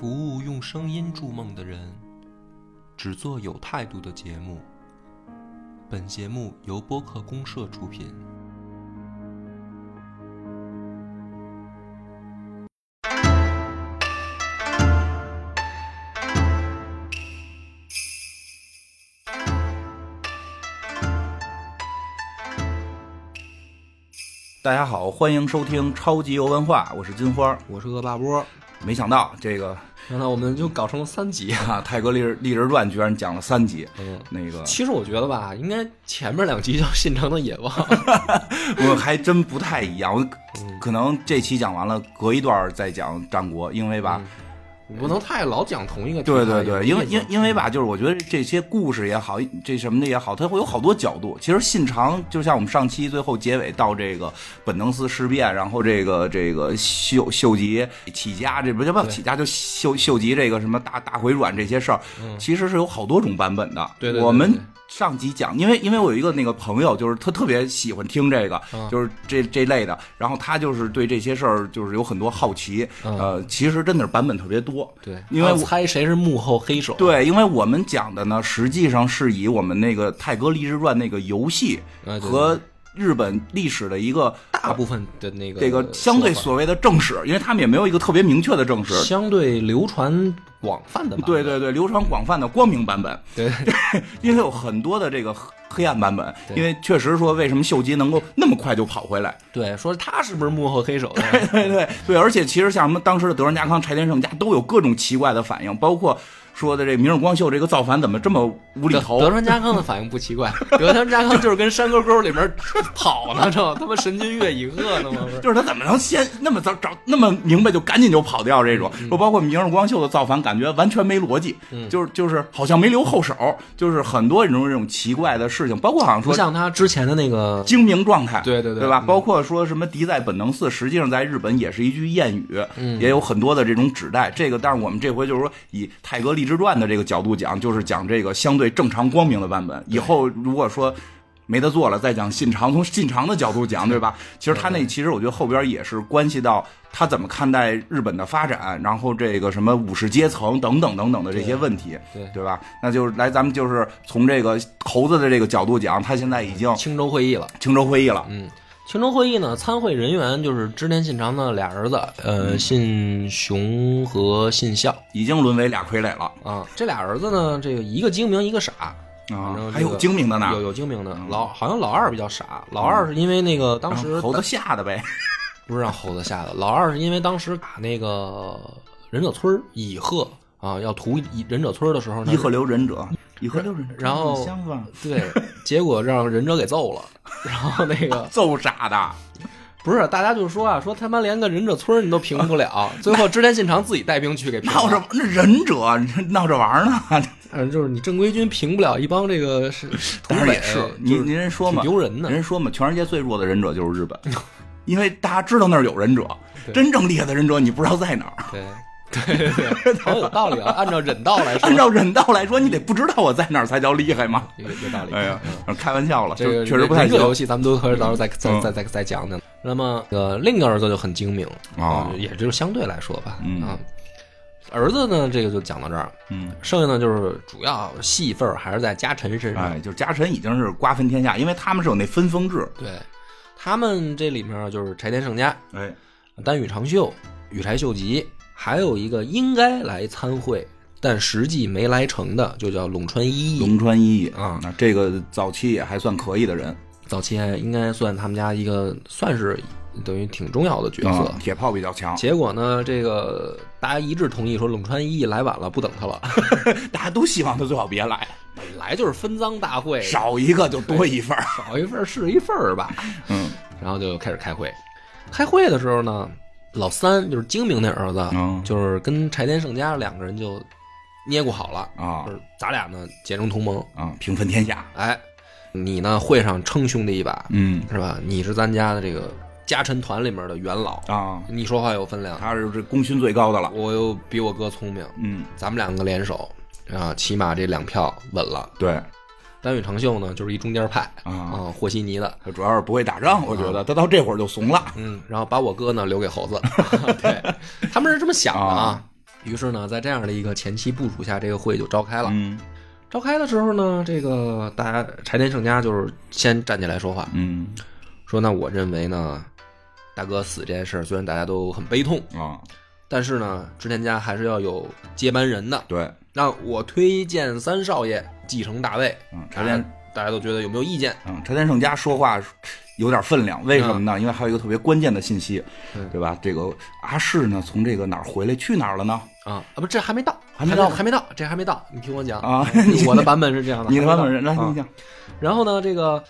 服务用声音筑梦的人，只做有态度的节目。本节目由播客公社出品。大家好，欢迎收听超级游文化，我是金花。我是恶霸波，没想到这个那那我们就搞成了三集。啊，《泰戈立日立志传》居然讲了三集，嗯，那个其实我觉得吧，应该前面两集叫《信长的野望》，我还真不太一样。我可能这期讲完了，隔一段再讲战国，因为吧，你不能太老讲同一个题对材。对对，因为因因为吧，就是我觉得这些故事也好，这什么的也好，它会有好多角度。其实信长就像我们上期最后结尾到这个本能寺事变，然后这个这个秀秀吉起家，这不叫不对起家，就秀秀吉这个什么大大回转这些事儿，其实是有好多种版本的。对对对我们对上集讲，因为因为我有一个那个朋友，就是他特别喜欢听这个，嗯就是这这类的，然后他就是对这些事儿就是有很多好奇，嗯呃，其实真的是版本特别多。对，因为我猜谁是幕后黑手。对，因为我们讲的呢，实际上是以我们那个《泰戈立志传》那个游戏和日本历史的一个大部分的那个这个相对所谓的正史，因为他们也没有一个特别明确的正史。相对流传广泛的版本。对对对，流传广泛的光明版本，对 因为有很多的这个黑黑暗版本。对因为确实说，为什么秀吉能够那么快就跑回来？对，说他是不是幕后黑手 对？对对对，而且其实像什么当时的德川家康、柴田胜家都有各种奇怪的反应，包括说的这明日光秀这个造反怎么这么无厘头？德川家康的反应不奇怪，德川家康就是跟山沟沟里面跑呢，这 他妈神君越以恶呢吗？就是他怎么能先那么早找那么明白就赶紧就跑掉这种？说包括明日光秀的造反，感觉完全没逻辑，就是就是好像没留后手，就是很多这种这种奇怪的事情，包括好像说不像他之前的那个，精明状态，对对对对吧？嗯包括说什么敌在本能寺，实际上在日本也是一句谚语，也有很多的这种指代。这个，但是我们这回就是说以《泰戈立之传》的这个角度讲，就是讲这个相对正常光明的版本。以后如果说没得做了，再讲信长，从信长的角度讲，对吧？其实他那其实我觉得后边也是关系到他怎么看待日本的发展，然后这个什么武士阶层等等等等的这些问题，对对吧？那就是来咱们就是从这个猴子的这个角度讲，他现在已经青州会议了。青州会议了。嗯，青州会议呢，参会人员就是织田信长的俩儿子，呃，信雄和信孝已经沦为俩傀儡了啊。这俩儿子呢，这个一个精明，一个傻。啊！这个还有精明的呢，有有精明的，老好像老二比较傻，老二是因为那个当时猴子吓的呗。不是让猴子吓的，老二是因为当时打那个忍者村儿乙贺啊，要屠忍者村儿的时候呢，伊贺留忍者，伊贺留忍者，然后？对，结果让忍者给揍了，然后那个 揍傻的，不是大家就说啊，说他妈连个忍者村你都平不了，最后织田信长自己带兵去给平闹着了，那忍者闹着玩呢。嗯，就是你正规军平不了一帮这个是土但是匪，也是，就是您您人说嘛，挺丢人呢人说嘛，全世界最弱的忍者就是日本，因为大家知道那儿有忍者，真正厉害的忍者你不知道在哪儿。对对对对，好有道理啊，按照忍道来说，按照忍道来说，你得不知道我在哪儿才叫厉害吗？有道理。哎呀，开玩笑了，这个确实不太行游戏，咱们都可以到时候再再再再再讲讲。那么，呃，另一个儿子就很精明啊，也就是相对来说吧，嗯，儿子呢，这个就讲到这儿，嗯，剩下呢就是主要戏份还是在家臣身上。哎，就是家臣已经是瓜分天下，因为他们是有那分封制。对，他们这里面就是柴田胜家、哎，丹羽长秀、羽柴秀吉，还有一个应该来参会，但实际没来成的，就叫陇川一义。陇川一义啊那这个早期也还算可以的人，早期还应该算他们家一个算是等于挺重要的角色。啊铁炮比较强，结果呢，这个大家一致同意说陇川一义来晚了，不等他了。大家都希望他最好别来，本来就是分赃大会，少一个就多一份儿。少一份是一份儿吧。嗯然后就开始开会。开会的时候呢，老三就是精明那儿子，嗯就是跟柴田胜家两个人就捏咕好了，啊就是咱俩呢结成同盟。啊，平分天下。哎，你呢会上称兄弟一把，嗯是吧？你是咱家的这个家臣团里面的元老，啊，你说话有分量。他是这功勋最高的了。我又比我哥聪明，嗯，咱们两个联手啊，起码这两票稳了。对丹羽长秀呢，就是一中间派啊，啊，和稀泥的，他主要是不会打仗，我觉得他到这会儿就怂了。嗯，然后把我哥呢留给猴子，对，他们是这么想的啊。于是呢，在这样的一个前期部署下，这个会就召开了。嗯召开的时候呢，这个大家柴田胜家就是先站起来说话，嗯说那我认为呢，大哥死这件事虽然大家都很悲痛，啊，但是呢，织田家还是要有接班人的。对，那我推荐三少爷继承大位，嗯，柴田大家都觉得有没有意见？嗯柴田胜家说话有点分量，为什么呢？因为还有一个特别关键的信息，嗯对吧？这个阿世呢，从这个哪儿回来去哪儿了呢？啊啊不，这还没到，还没到还没到，这还没到，你听我讲啊 我的版本是这样的，你的版本是，来啊你讲。然后呢，这个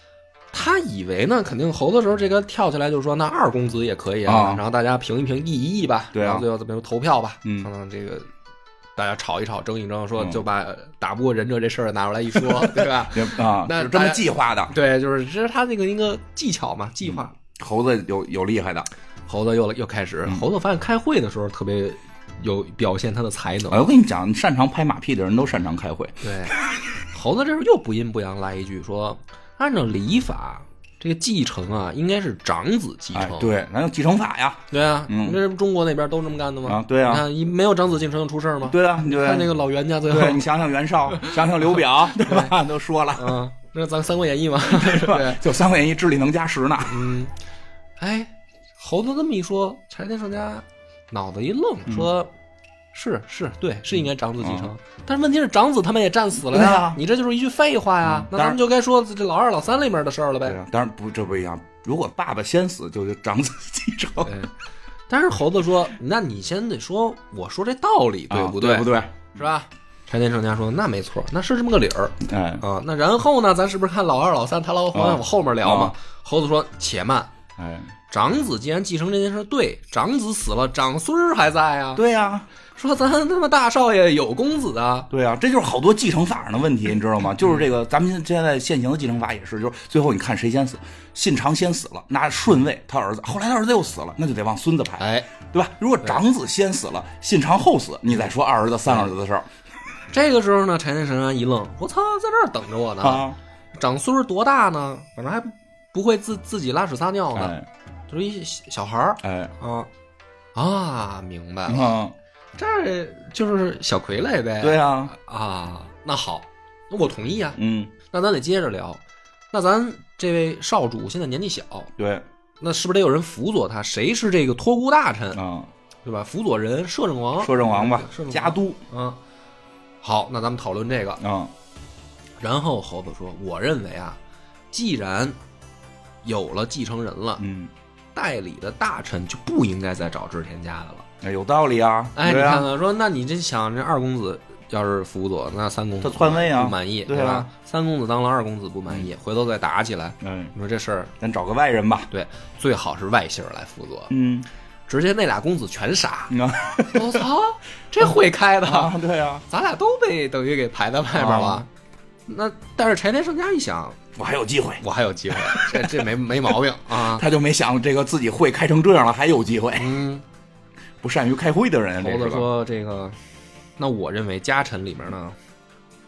他以为呢，肯定猴子时候，这个跳起来就说那二公子也可以啊然后大家评一评意一议吧，对啊然后最后怎么说投票吧，嗯看看这个大家吵一吵，争一争，说嗯就把打不过忍者这事儿拿出来一说，对吧？这啊，那是这么计划的。对，就是这是他那个一个技巧嘛，计划。猴子有有厉害的，猴子又又开始，嗯猴子发现开会的时候特别有表现他的才能哎，，我跟你讲，擅长拍马屁的人都擅长开会。对，猴子这时候又不阴不阳来一句说，按照礼法，这个继承啊，应该是长子继承。，哎对，咱有继承法呀。对啊，嗯你这中国那边都这么干的吗？啊对啊你看一没有长子继承出事儿吗？对啊，你看那个老袁家最后，对你想想袁绍，想想刘表，对吧？都说了，嗯，那咱《三国演义》嘛，是吧对，？就《三国演义》智力能加十呢。嗯，哎，猴子这么一说，柴田胜家脑子一愣，嗯说。是是，对，是应该长子继承，但是问题是长子他们也战死了呀，啊你这就是一句废话呀。嗯那咱们就该说这老二、老三里面的事儿了呗。啊，当然不，这不一样。如果爸爸先死，就是长子继承，对，但是猴子说，那你先得说，我说这道理对不啊对？不对？是吧？柴田胜家说，那没错，那是这么个理儿哎啊。那然后呢，咱是不是看老二、老三，他老好像往后面聊嘛啊？猴子说，且慢。哎，长子既然继承这件事对，长子死了，长孙儿还在啊。对呀，说咱他妈大少爷有公子啊，对啊，这就是好多继承法上的问题，你知道吗？就是这个，咱们现在现行的继承法也是，就是最后你看谁先死，信长先死了，那顺位他儿子，后来他儿子又死了，那就得往孙子排，哎，对吧？如果长子先死了，信长后死，你再说二儿子、三儿子的事儿 这个时候呢，柴田神安一愣，我操，在这儿等着我呢。啊，长孙儿多大呢？反正还不会自自己拉屎撒尿呢，哎就是一小小孩儿哎啊啊，明白了，啊，这就是小傀儡呗。对呀，啊，那好，那我同意啊。嗯，那咱得接着聊。那咱这位少主现在年纪小，对那是不是得有人辅佐他？谁是这个托孤大臣，啊，对吧？辅佐人摄政王，摄政王吧摄政，王家督嗯，好，那咱们讨论这个。啊，然后猴子说：“我认为啊，既然有了继承人了，嗯，代理的大臣就不应该再找织田家的了。哎有道理啊，哎，你看看，说那你这想这二公子要是辅佐，那三公子他篡位啊不满意，对啊吧？三公子当了二公子不满意，回头再打起来，嗯，你说这事儿咱找个外人吧，对，最好是外姓来辅佐，嗯，直接那俩公子全杀。啊我操，这会开的，啊，对啊，咱俩都被等于给排在外边了。啊那但是柴田胜家一想，我还有机会，我还有机会，这这没没毛病啊。他就没想这个自己会开成这样了，还有机会，嗯，不善于开会的人，猴子？说这个，那我认为家臣里面呢，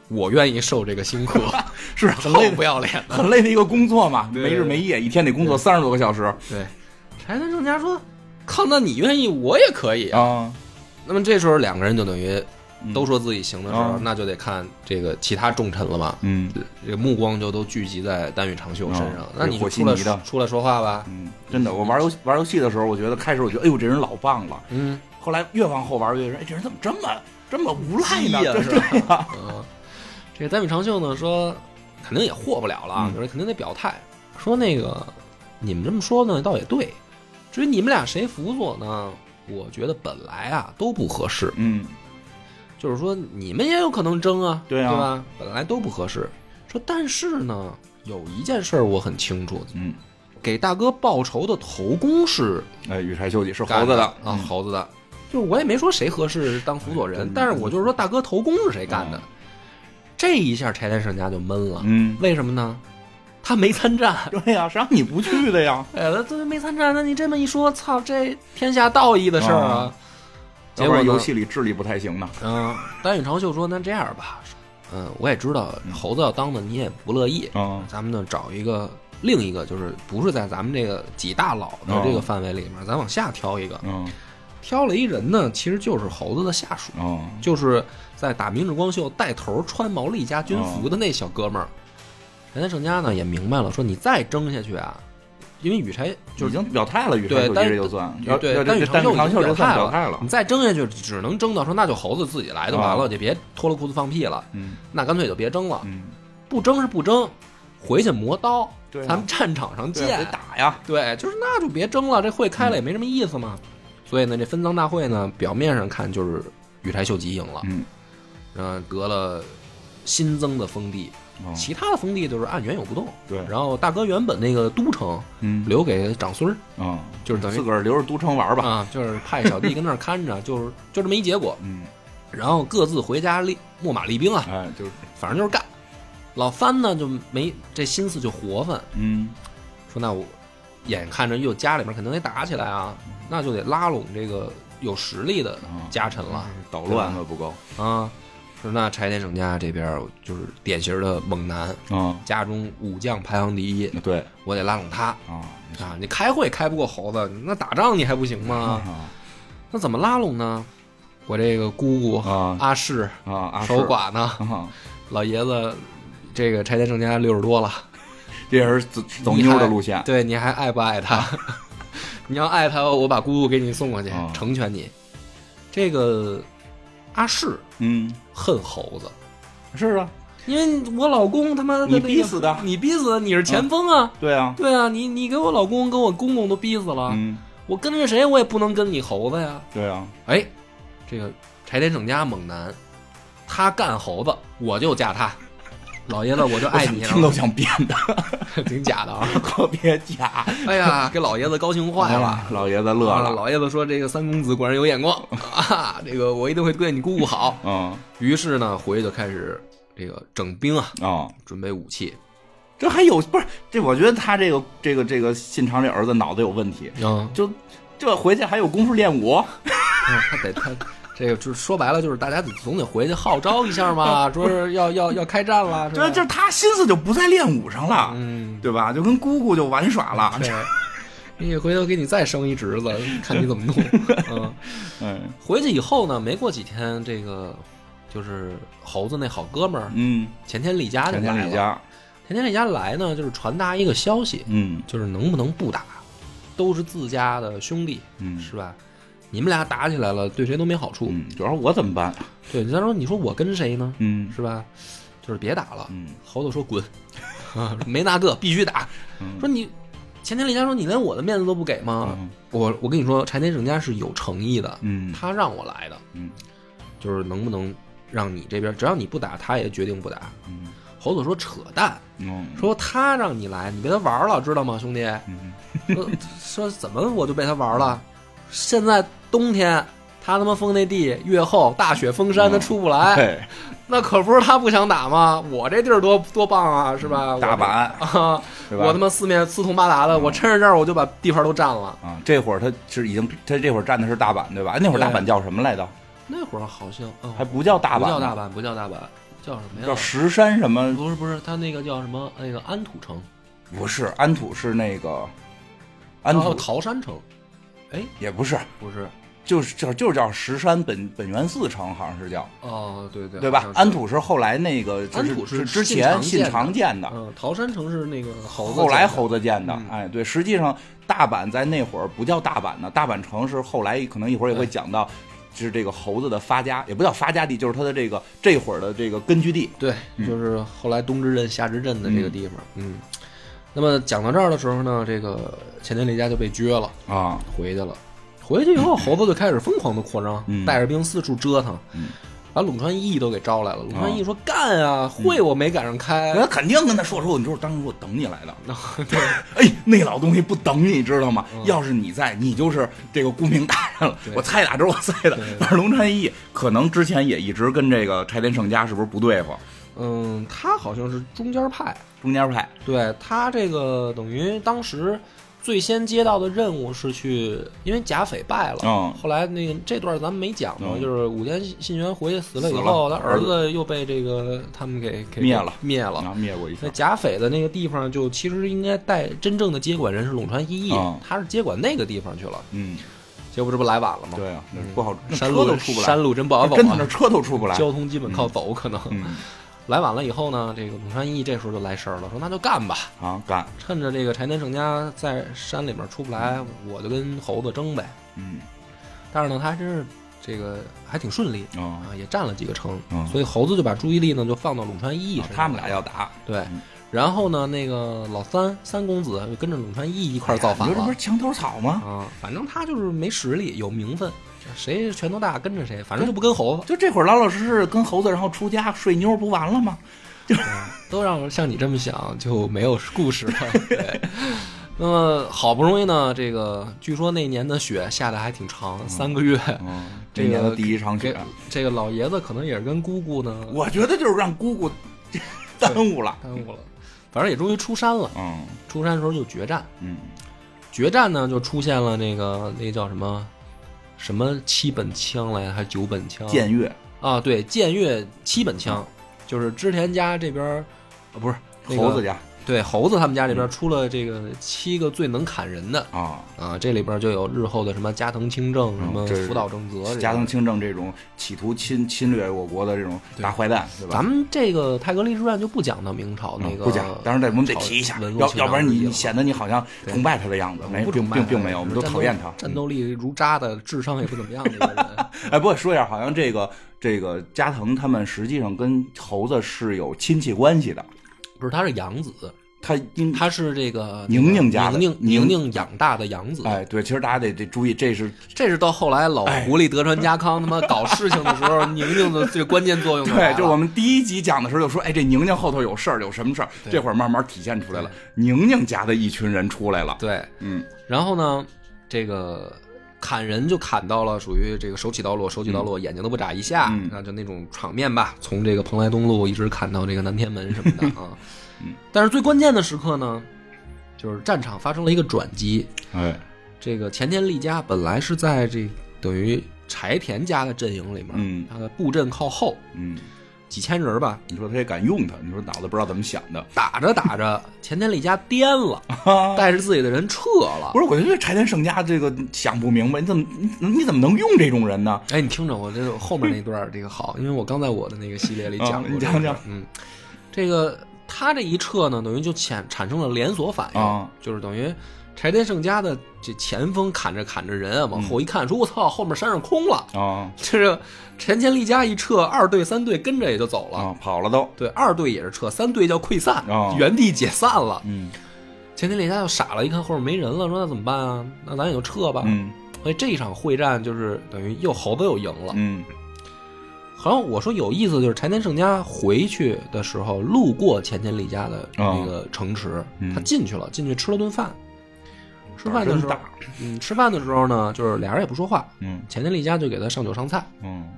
我愿意受这个辛苦，是很 很累不要脸的。很累的一个工作嘛，对没日没夜，一天得工作三十多个小时对，柴田胜家说，靠，那你愿意，我也可以啊。啊，那么这时候两个人就等于嗯都说自己行的时候，啊。那就得看这个其他重臣了嘛。嗯。这个目光就都聚集在丹羽长秀身上，啊那你就出来的。出来说话吧。嗯，真的，我玩游戏玩游戏的时候，我觉得开始我觉得，哎呦，这人老棒了，嗯。后来越往后玩越觉得，哎，这人怎么这么这么无赖呢？鸡呀对是吧，嗯，这个丹羽长秀呢说，肯定也和不了了啊，嗯。就是肯定得表态，说那个你们这么说呢，倒也对。至于你们俩谁辅佐呢，我觉得本来啊都不合适，嗯就是说你们也有可能争啊，对啊对吧？本来都不合适。说但是呢，有一件事儿我很清楚，嗯，给大哥报仇的头功是哎，羽柴秀吉是猴子的啊，猴子的。就是我也没说谁合适当辅佐人但是我就是说大哥头功是谁干的。这一下柴田胜家就闷了，嗯，为什么呢？他没参战，对呀，谁让你不去的呀？哎，他这没参战，那你这么一说，操，这天下道义的事儿啊啊！结果游戏里智力不太行呢。嗯，丹羽长秀说：“那这样吧，嗯，我也知道猴子要当的你也不乐意，嗯，咱们呢找一个另一个，就是不是在咱们这个几大佬的这个范围里面，咱往下挑一个。嗯挑了一人呢，其实就是猴子的下属，哦，就是在打明日光秀带头穿毛利家军服的那小哥们儿。柴田胜家呢也明白了，说你再争下去啊，因为羽柴就已经表态了，羽柴秀吉对但这就算，要对但但羽柴秀已长秀就算经表态了你，再争下去，只能争到说那就猴子自己来就完了，啊就别脱了裤子放屁了。嗯那干脆就别争了，嗯，不争是不争，回去磨刀，咱们战场上见。打呀，对，就是那就别争了，这会开了也没什么意思嘛。所以呢，这分赃大会呢，表面上看就是羽柴秀吉赢了，嗯，嗯，得了新增的封地，哦。其他的封地就是按原有不动。对。然后大哥原本那个都城嗯。留给长孙儿，嗯，就是等于自个儿留着都城玩吧，啊，就是派小弟跟那儿看着，就是就这么一结果。嗯，然后各自回家立秣马厉兵啊，哎，就是。反正就是干。老番呢就没这心思就活泛，嗯。说那我眼看着又家里面肯定得打起来啊，那就得拉拢这个有实力的家臣了。捣乱了不够，啊。说那柴田胜家这边就是典型的猛男，嗯，家中武将排行第一，对我得拉拢他啊啊！你开会开不过猴子，那打仗你还不行吗？啊那怎么拉拢呢？我这个姑姑啊阿市啊，守寡呢，啊，老爷子这个柴田胜家六十多了，这也是走走妞的路线，对，你还爱不爱他？你要爱他，我把姑姑给你送过去，啊成全你。这个阿市嗯，恨猴子，是啊，因为我老公他妈的、你逼死的你逼死的，你是前锋啊！对啊，对啊，你你给我老公跟我公公都逼死了，嗯，我跟着谁我也不能跟你猴子呀！对啊，哎，这个柴田胜家猛男，他干猴子，我就嫁他。老爷子，我就爱你，听都想编的，挺假的啊！特别假，哎呀，给老爷子高兴坏了。啊老爷子乐啊了，老爷子说：“这个三公子果然有眼光 啊！这个我一定会对你姑姑好。嗯”于是呢，回去就开始这个整兵啊，啊。准备武器。这还有不是这？我觉得他这个这个这个信长这儿子脑子有问题，嗯，就这回去还有功夫练武，他得他这个就是说白了，就是大家总得回去号召一下嘛，说是要要要开战了，这这他心思就不在练武上了，嗯，对吧？就跟姑姑就玩耍了，对。你回头给你再生一侄子，看你怎么弄。嗯，嗯回去以后呢，没过几天，这个就是猴子那好哥们儿嗯，前天李家就前来了。天李家，前田利家来呢，就是传达一个消息，嗯就是能不能不打，都是自家的兄弟，嗯是吧？你们俩打起来了，对谁都没好处。嗯，主要我怎么办？对，他说：“你说我跟谁呢？嗯是吧？就是别打了。嗯猴子说：“滚，啊没那个，必须打。嗯说你前田利家说：“你连我的面子都不给吗？”嗯我我跟你说，柴田胜家是有诚意的，嗯他让我来的，嗯就是能不能让你这边，只要你不打，他也决定不打。嗯猴子说：“扯淡，嗯说他让你来，你被他玩了，知道吗，兄弟？嗯说 说怎么我就被他玩了？现在冬天，他他妈封那地越厚，大雪封山，他出不来，对，那可不是他不想打吗？我这地儿多多棒啊，是吧？大阪 啊，我他妈四面四通八达的，我趁着这儿我就把地盘都占了。啊，这会儿他是已经他这会儿占的是大阪对吧？那会儿大阪叫什么来着？那会儿好像嗯还不叫大阪，不叫大，阪，不叫大阪，叫什么呀？叫石山什么？不是不是，他那个叫什么？那个安土城，不是安土是那个安土桃山城，哎，也不是，不是，就是叫就是叫石山本本源寺城，好像是叫哦，对对对吧安土是后来那个就安土是是之前信长建的桃山城是那个猴子后来猴子建的嗯。哎，对，实际上大阪在那会儿不叫大阪呢，大阪城是后来可能一会儿也会讲到。是这个猴子的发家，也不叫发家地，就是他的这个这会儿的这个根据地。对，嗯就是后来东之镇、夏之镇的这个地方。嗯，那么讲到这儿的时候呢，这个前田利家就被撅了，啊，回去了。回去以后，猴子就开始疯狂的扩张，嗯带着兵四处折腾，嗯把陇川义都给招来了。陇川义说：“干啊，会我没赶上开。他肯定跟他说说，你知道当时我等你来的。对，哎，那老东西不等你，知道吗？嗯要是你在，你就是这个顾命大人了。我猜打这是我猜的对。但是龙川义可能之前也一直跟这个柴田胜家是不是不对付？嗯，他好像是中间派，中间派。对他这个等于当时最先接到的任务是去，因为贾匪败了，嗯。后来那个这段咱们没讲嘛，嗯。就是武田信玄回去死了以后，他儿子又被这个他们给给灭了。灭了。啊，灭过一次。那。贾匪的那个地方，就其实应该带真正的接管人是陇川一义，嗯。他是接管那个地方去了。嗯。结果这不来晚了吗？对啊，那不好，那山路都出不来，山路真不好走啊。跟他那，车都出不来。交通基本靠走，可能。嗯来晚了以后呢，这个鲁川义这时候就来事儿了，说那就干吧，啊，干，趁着这个柴田胜家在山里面出不来，我就跟猴子争呗。嗯。但是呢，他还真是这个还挺顺利啊啊，也占了几个城，嗯所以猴子就把注意力呢就放到陇川义身上，他们俩要打，对。嗯。然后呢，那个老三三公子就跟着陇川一一块儿造反了这不是墙头草吗？啊。反正他就是没实力，有名分，谁拳头大跟着谁，反正就不跟猴子。就这会儿老老实实跟猴子，然后出家睡妞不完了吗？就都让像你这么想，就没有故事了。对，那么好不容易呢，这个据说那年的雪下的还挺长，三个月。嗯，这年的第一场雪给，这个老爷子可能也是跟姑姑呢我觉得就是让姑姑耽误了。耽误了，反正也终于出山了。嗯出山的时候就决战，嗯决战呢就出现了那个那叫什么什么七本枪来，还是九本枪？剑月啊，对，剑月七本枪，就是织田家这边，啊不是那个猴子家对猴子他们家里边出了这个七个最能砍人的啊，啊，这里边就有日后的什么加藤清正、什么福岛正则、加藤。清正这种企图侵侵略我国的这种大坏蛋，对吧？咱们这个《泰格立志传》就不讲到明朝那个，嗯不讲，但是得我们得提一下，要要不然你你显得你好像崇拜他的样子，没并并并没有，我们都讨厌他。战斗力如渣的，智商也不怎么样的一个人。哎，不过说一下，好像这个这个加藤他们实际上跟猴子是有亲戚关系的，不是，他是养子，他应他是这个宁宁家的宁宁宁养大的养子。哎，对，其实大家得得注意，这是这是到后来老哎狐狸德川家康他妈搞事情的时候，宁宁的最关键作用对，了。就我们第一集讲的时候就说，哎，这宁宁后头有事儿，有什么事儿？这会儿慢慢体现出来了，宁宁家的一群人出来了。对，嗯然后呢，这个砍人就砍到了属于这个手起刀落，手起刀落，眼睛都不眨一下，嗯那就那种场面吧。从这个蓬莱东路一直砍到这个南天门什么的 啊。嗯，但是最关键的时刻呢，就是战场发生了一个转机。哎，这个前田利家本来是在这等于柴田家的阵营里面，嗯他的布阵靠后，嗯，几千人吧，你说他也敢用他，你说脑子不知道怎么想的。打着打着，前田利家颠了，带着自己的人撤了不。是，我觉得柴田胜家这个想不明白，你怎么你你怎么能用这种人呢？哎，你听着，我这个后面那段儿这个好，因为我刚在我的那个系列里讲过、啊你讲讲。嗯，这个他这一撤呢，等于就产产生了连锁反应，啊就是等于柴田胜家的这前锋砍着砍着人啊，往后一看，说我操，后面山上空了。啊这个前田利家一撤，二队三队跟着也就走了。啊，跑了都。对，二队也是撤，三队叫溃散，哦原地解散了。嗯前田利家就傻了，一看后面没人了，说那怎么办啊？那咱也就撤吧。嗯所以这一场会战就是等于又猴子又赢了。嗯好像我说有意思，就是柴田胜家回去的时候路过前田利家的那个城池，嗯他进去了，进去吃了顿饭。吃饭的时候嗯，吃饭的时候呢，就是俩人也不说话，嗯。前田利家就给他上酒上菜，嗯，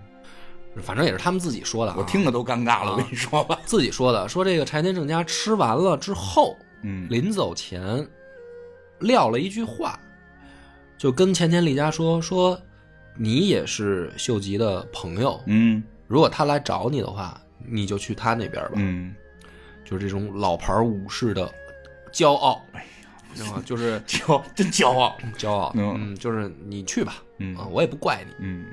反正也是他们自己说的、啊，我听着都尴尬了，我跟你说吧。自己说的，说这个柴田正家吃完了之后，嗯。临走前撂了一句话，就跟前田利家说说，你也是秀吉的朋友，嗯。如果他来找你的话，你就去他那边吧。嗯，就是这种老牌武士的骄傲，哎呀，知道吗？就是 骄 真骄傲。骄傲，嗯嗯，就是你去吧，嗯啊，我也不怪你，嗯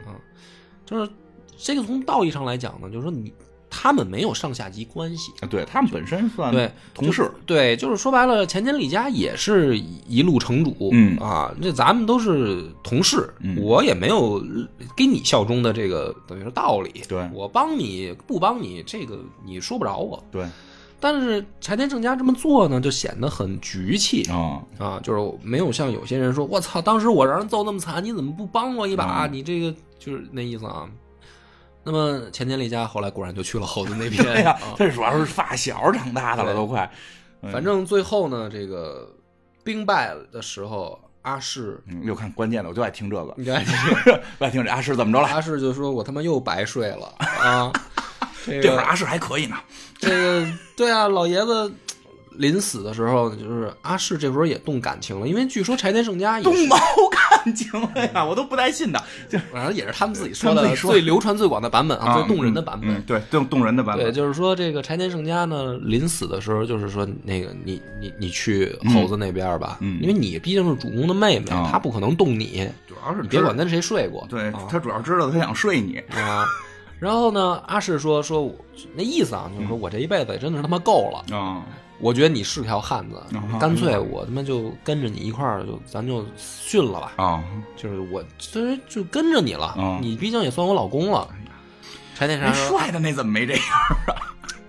就是这个从道义上来讲呢，就是说你他们没有上下级关系，对他们本身算对同事。对，就是说白了，前田利家也是一路城主，嗯啊，这咱们都是同事，嗯我也没有给你效忠的这个等于说道理，对我帮你不帮你，这个你说不着我。对但是柴田正家这么做呢，就显得很局气啊啊，就是没有像有些人说，我操，当时我让人揍那么惨，你怎么不帮我一把？嗯你这个就是那意思啊。那么前田利家后来果然就去了猴子那边，对 呀啊，这主要是发小长大的了，都快。嗯反正最后呢，这个兵败的时候，阿市，嗯，又看关键的，我就爱听这个，你看 我爱听这阿市怎么着了。阿市就说：“我他妈又白睡了啊！”这会儿阿诗还可以呢。这个对啊，老爷子临死的时候，就是阿市这时候也动感情了，因为据说柴田胜家也动毛感感情了呀，我都不带信的。就反正也是他们自己说的最流传最广的版本啊，啊最动人的版本。嗯，对，最动人的版对，本。就是说这个柴田胜家呢，临死的时候，就是说那个你你你去猴子那边吧，嗯因为你毕竟是主公的妹妹，他不可能动你，主要是你别管跟谁睡过。对啊他主要知道他想睡你。啊。然后呢，阿世说说我那意思啊，就是说我这一辈子也真的是他妈够了，啊我觉得你是条汉子啊，干脆我他妈就跟着你一块儿就咱就训了吧，啊就是我这就跟着你了啊，你毕竟也算我老公了。柴田山帅的那怎么没这样啊？：“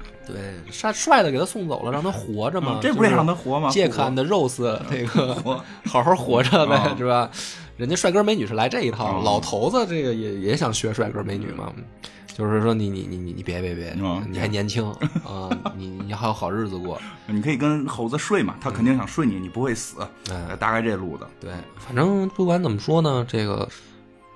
对，帅帅的给他送走了，让他活着嘛。嗯这不是让他活吗？借不活看的 Rose 这个好好活着呗啊，是吧？人家帅哥美女是来这一套，啊老头子这个也也想学帅哥美女嘛。就是说你你你你你别别别 啊，你还年轻啊，你你还有好日子过。你可以跟猴子睡嘛，他肯定想睡你，你不会死。哎，大概这路子，对，反正不管怎么说呢，这个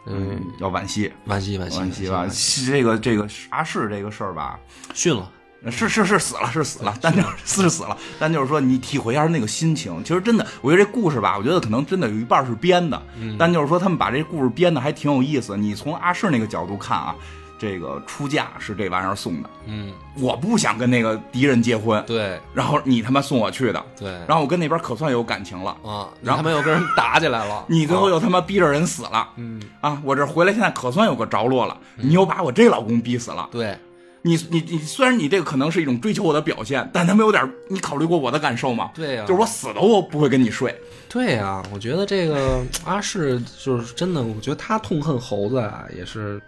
嗯，要惋惜，惋惜惋惜惋惜吧。惜这个这个阿世这个事儿吧，训了。是是是死了是死了，但就是是死了，但就是说你体会一下那个心情。其实真的，我觉得这故事吧，我觉得可能真的有一半是编的，但就是说他们把这故事编的还挺有意思。你从阿世那个角度看啊，这个出嫁是这玩意儿送的，嗯，我不想跟那个敌人结婚，对。然后你他妈送我去的，对，然后我跟那边可算有感情了。啊，你然后他妈又跟人打起来了，你最后啊又他妈逼着人死了。嗯，啊！我这回来现在可算有个着落了，你又把我这老公逼死了。对，你你你，虽然你这个可能是一种追求我的表现，但他们有点，你考虑过我的感受吗？对呀。就是我死都我不会跟你睡。对呀、我觉得这个阿世就是真的，我觉得他痛恨猴子啊，也是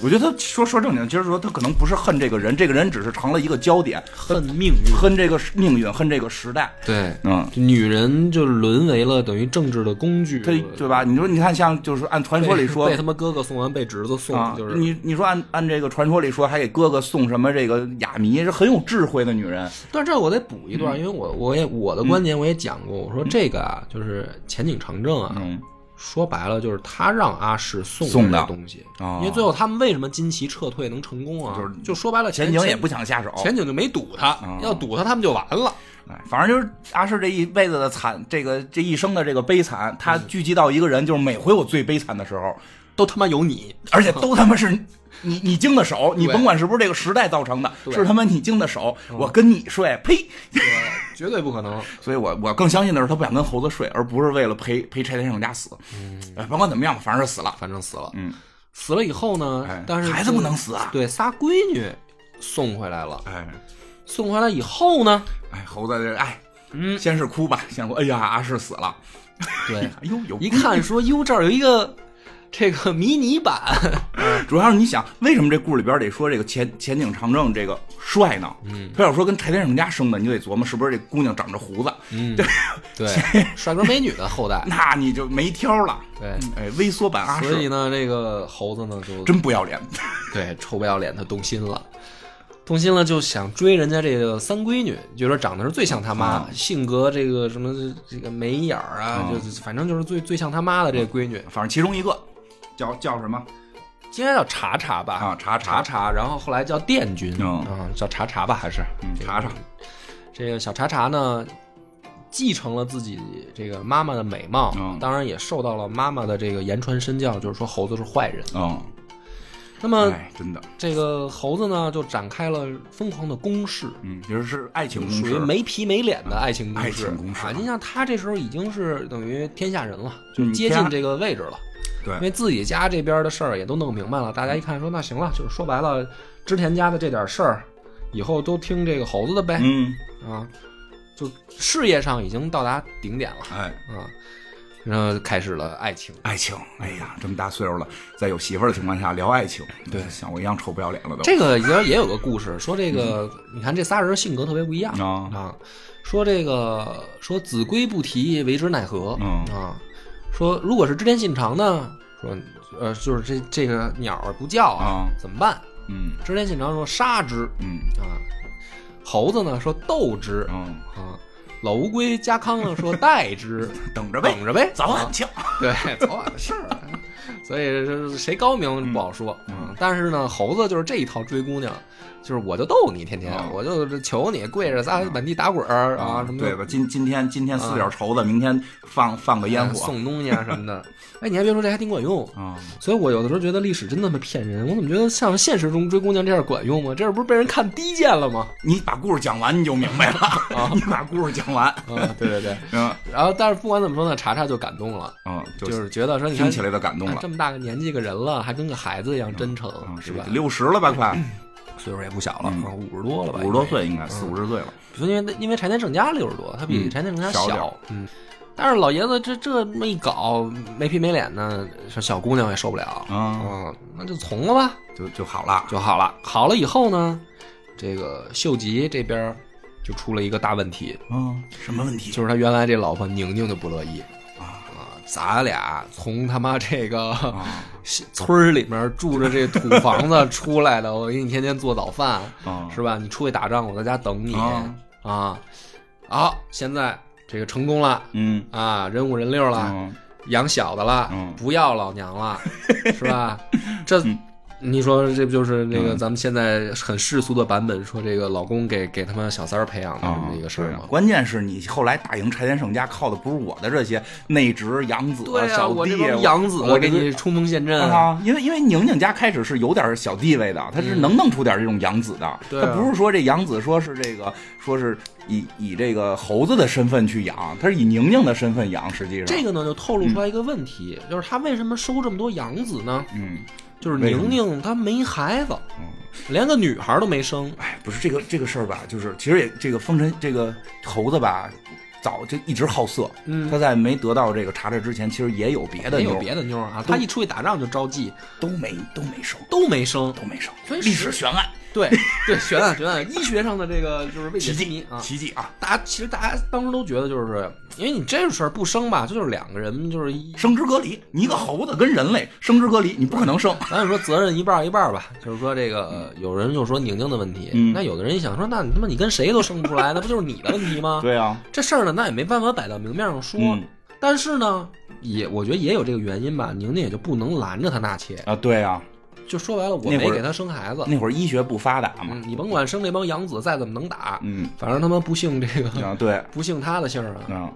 我觉得他说说正经，就是说他可能不是恨这个人，这个人只是成了一个焦点，恨命运。恨这个命运，恨这个时代。对，嗯，女人就沦为了等于政治的工具，对对吧？你说你看，像就是按传说里说被 被他妈哥哥送完，被侄子送，啊，就是你你说按按这个传说里说，还给哥哥送什么这个哑谜，是很有智慧的女人。但是这我得补一段，因为我我也我的观点我也讲过，我说这个啊，就是前景长政啊，嗯说白了就是他让阿世送送的东西，哦因为最后他们为什么金旗撤退能成功啊？就是就说白了，前景也不想下手。前景就没堵他，哦要堵他他们就完了。哎，反正就是阿世这一辈子的惨，这个这一生的这个悲惨，他聚集到一个人，就是每回我最悲惨的时候，都他妈有你，而且都他妈是你你经的手，你甭管是不是这个时代造成的，是他妈你经的手，我跟你睡，呸！绝对不可能。所以我我更相信的是他不想跟猴子睡，而不是为了陪陪柴田胜家死。哎，甭管怎么样吧，反正是死了。反正死了，嗯，死了以后呢哎，但是孩子不能死啊对，仨闺女送回来了，哎送回来以后呢，哎，猴子这哎，嗯，先是哭吧，先说哎呀阿世死了，对，哎呦有一看说哟这儿有一个这个迷你版，主要是你想，为什么这故事里边得说这个前前景长政这个帅呢？嗯。他要说跟柴田胜家生的，你就得琢磨是不是这姑娘长着胡子，嗯，对，对 帅哥美女的后代，那你就没挑了。对，哎，微缩版阿世所以呢，这个猴子呢就真不要脸。对臭不要脸，他动心了。动心了就想追人家这个三闺女，就说长得是最像他妈，啊。性格这个什么这个眉眼儿啊，啊。就是反正就是最最像他妈的这个闺女，反正其中一个叫叫什么应该叫查查吧？啊？查查查，然后后来叫殿军，嗯啊，叫查查吧，还是这个嗯查查。这个小查查呢，继承了自己这个妈妈的美貌，嗯当然也受到了妈妈的这个言传身教，就是说猴子是坏人。嗯，那么哎，真的，这个猴子呢，就展开了疯狂的攻势，嗯，其实是爱情公属于。没皮没脸的爱情攻爱情攻势啊！你像他这时候已经是等于天下人了，就嗯天下接近这个位置了。对因为自己家这边的事儿也都弄明白了，大家一看说那行了，就是说白了，织田家的这点事儿，以后都听这个猴子的呗，嗯，啊，就事业上已经到达顶点了哎，啊，然后开始了爱情。爱情，哎呀，这么大岁数了，在有媳妇儿的情况下聊爱情，对像我一样臭不要脸了都。这个也也有个故事，说这个，你看这仨人性格特别不一样啊啊。说这个说子规不提，为之奈何？嗯啊，说如果是织田信长呢，说呃，就是这这个鸟儿不叫啊怎么办？嗯织田信长说杀之嗯啊，猴子呢说斗之嗯，啊，老乌龟家康呢说待之，等着呗，等着呗，啊早晚呛。对，早晚的事儿。所以这谁高明不好说。嗯，但是呢，猴子就是这一套追姑娘，就是我就逗你，天天我就求你跪着撒满地打滚儿啊什么对吧？今今天今天撕点绸子，明天放放个烟火，送东西啊什么的。哎，你还别说，这还挺管用啊！所以我有的时候觉得历史真他妈骗人。我怎么觉得像现实中追姑娘这样管用吗？这不是被人看低贱了吗？你把故事讲完你就明白了啊！你把故事讲完啊！对对对，嗯。然后，但是不管怎么说呢，查查就感动了，嗯，就是觉得说，你听起来的感动了。这么大个年纪个人了，还跟个孩子一样真诚，是吧？六十了吧，快，岁数也不小了，五十多了吧？五十多岁应该四五十岁了。因为因为柴田胜家六十多，他比柴田胜家小，嗯。但是老爷子这这么一搞没皮没脸的，小姑娘也受不了啊，那就从了吧，就就好了，就好了。好了以后呢，这个秀吉这边就出了一个大问题嗯，什么问题？就是他原来这老婆宁宁就不乐意咱俩从他妈这个 村里面住着这土房子出来的，我给你天天做早饭，是吧？你出去打仗，我在家等你啊。好，现在。这个成功了，嗯啊，人五人六了，养小的了，不要老娘了，是吧？这。你说这不就是那个咱们现在很世俗的版本，说这个老公给给他们小三儿培养的这么一个事儿吗？关键是你后来打赢柴田胜家靠的不是我的这些内侄养子小弟，养子我给你冲锋陷阵啊！因为因为宁宁家开始是有点小地位的，他是能弄出点这种养子的，他不是说这养子说是这个说是以以这个猴子的身份去养，他是以宁宁的身份养，实际上这个呢就透露出来一个问题，就是他为什么收这么多养子呢？嗯。就是宁宁她没孩子，嗯连个女孩都没生。哎，不是这个这个事儿吧？就是其实也这个风尘这个猴子吧，早就一直好色。嗯，他在没得到这个查查之前，其实也有别的，也有别的妞啊。他一出去打仗就招妓，都没都没生，都没生，都没生。所以历史悬案。对 对，悬案悬案，医学上的这个就是未解之谜啊，奇迹啊！大家其实大家当时都觉得，就是因为你这个事儿不生吧，这就是两个人就是生殖隔离，你一个猴子跟人类生殖隔离，你不可能生。咱就说责任一半一半吧，就是说这个有人就说宁宁的问题，那有的人一想说，那你他妈你跟谁都生不出来，那不就是你的问题吗？对啊，这事儿呢，那也没办法摆到明面上说。但是呢，也我觉得也有这个原因吧，宁宁也就不能拦着他纳妾啊。对啊。就说白了，我没给他生孩子。那会儿医学不发达嘛，你甭管生那帮养子再怎么能打，嗯，反正他妈不姓这个，对，不姓他的姓啊。嗯，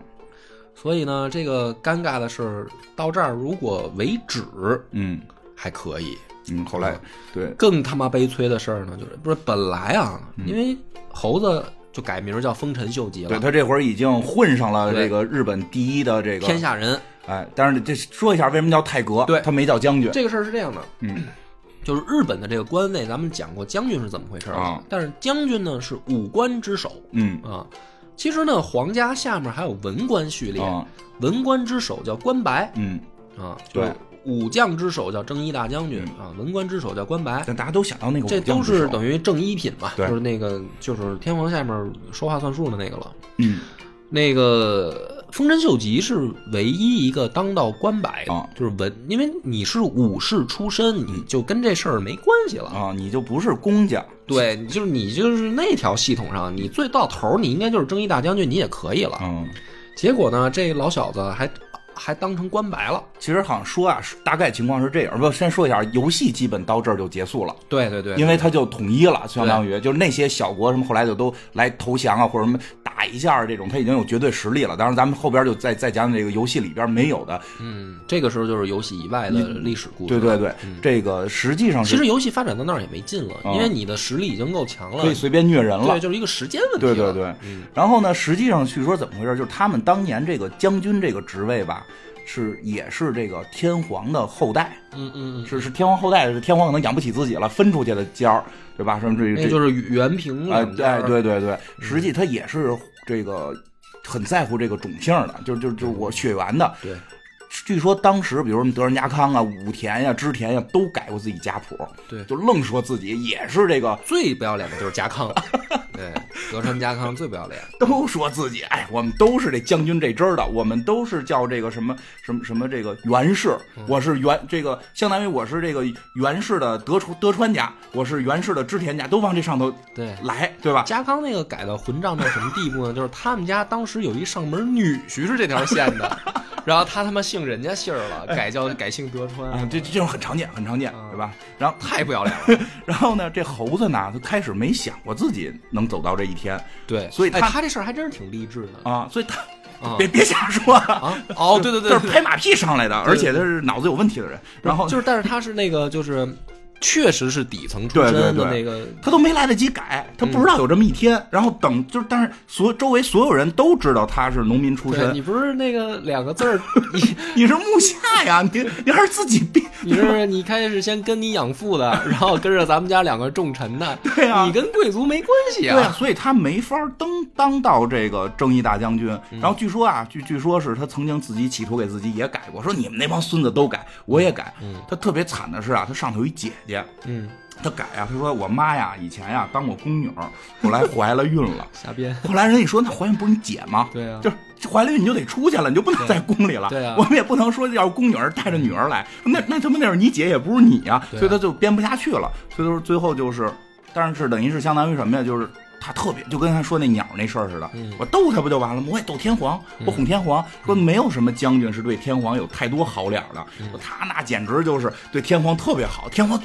所以呢，这个尴尬的事到这儿如果为止，嗯，还可以。嗯，后来对更他妈悲催的事儿呢，就是不是本来啊，因为猴子就改名叫丰臣秀吉了，对他这会儿已经混上了这个日本第一的这个天下人。哎，但是这说一下为什么叫泰格？对他没叫将军。这个事儿是这样的，嗯。就是日本的这个官位，咱们讲过将军是怎么回事啊？但是将军呢是武官之首，嗯。啊，其实呢皇家下面还有文官序列，文官之首叫官白，嗯。啊，对，武将之首叫征一大将军。啊，文官之首叫官白，但大家都想到那个，这都是等于正一品嘛，就是那个就是天皇下面说话算数的那个了，嗯，那个。丰臣秀吉是唯一一个当到官摆的，就是文，因为你是武士出身，你就跟这事儿没关系了啊，你就不是公家，对，就是你就是那条系统上，你最到头你应该就是征一大将军，你也可以了。嗯，结果呢，这老小子还。还当成官白了。其实好像说啊，大概情况是这样。不，先说一下，游戏基本到这儿就结束了。对对对，因为他就统一了，相当于就是那些小国什么后来就都来投降啊，或者什么打一下这种，他已经有绝对实力了。当然，咱们后边就再再讲讲这个游戏里边没有的。嗯，这个时候就是游戏以外的历史故事。对对对，这个实际上其实游戏发展到那儿也没劲了，因为你的实力已经够强了，可以随便虐人了。对，就是一个时间问题。对对对，然后呢，实际上据说怎么回事？就是他们当年这个将军这个职位吧。是，也是这个天皇的后代，嗯嗯，是是天皇后代，是天皇可能养不起自己了，分出去的尖儿，对吧？什么这这就是原平啊，对对对对，实际他也是这个很在乎这个种姓的，就就就我血缘的，对。据说当时，比如什么德仁家康啊、武田呀、织田呀，都改过自己家谱，对，就愣说自己也是这个最不要脸的，就是家康，对，德川家康最不要脸，都说自己，哎，我们都是这将军这支的，我们都是叫这个什么什么什么这个源氏，我是源这个相当于我是这个源氏的德川德川家，我是源氏的织田家，都往这上头对来，对吧？家康那个改的混账到什么地步呢？就是他们家当时有一上门女婿是这条线的。然后他他妈姓人家姓儿了，改叫改姓德川，啊，这这种很常见，很常见，对吧？然后太不要脸了。然后呢，这猴子呢，他开始没想过自己能走到这一天，对，所以他他这事儿还真是挺励志的啊，所以他。别别瞎说啊！哦，对对对，就是拍马屁上来的，而且他是脑子有问题的人。然后就是，但是他是那个就是。确实是底层出身的那个，他都没来得及改，他不知道有这么一天。然后等就是，但是所周围所有人都知道他是农民出身。你不是那个两个字儿，你你是木下呀？你你还是自己编？你是你开始先跟你养父的，然后跟着咱们家两个重臣的。对啊，你跟贵族没关系啊。对啊，所以他没法登当到这个正义大将军。然后据说啊，据据说是他曾经自己企图给自己也改过，说你们那帮孙子都改，我也改。他特别惨的是啊，他上头有一姐姐。嗯，他改呀，他说我妈呀，以前呀当过宫女，后来怀了孕了，瞎编。后来人一说，那怀孕不是你姐吗？对啊，就是怀了孕你就得出去了，你就不能在宫里了。对啊，我们也不能说要宫女带着女儿来，那那他妈那是你姐也不是你呀，所以他就编不下去了。所以说最后就是，但是等于是相当于什么呀？就是他特别就跟他说那鸟那事儿似的，我逗他不就完了吗？我也逗天皇，我哄天皇，说没有什么将军是对天皇有太多好脸的，他那简直就是对天皇特别好，天皇。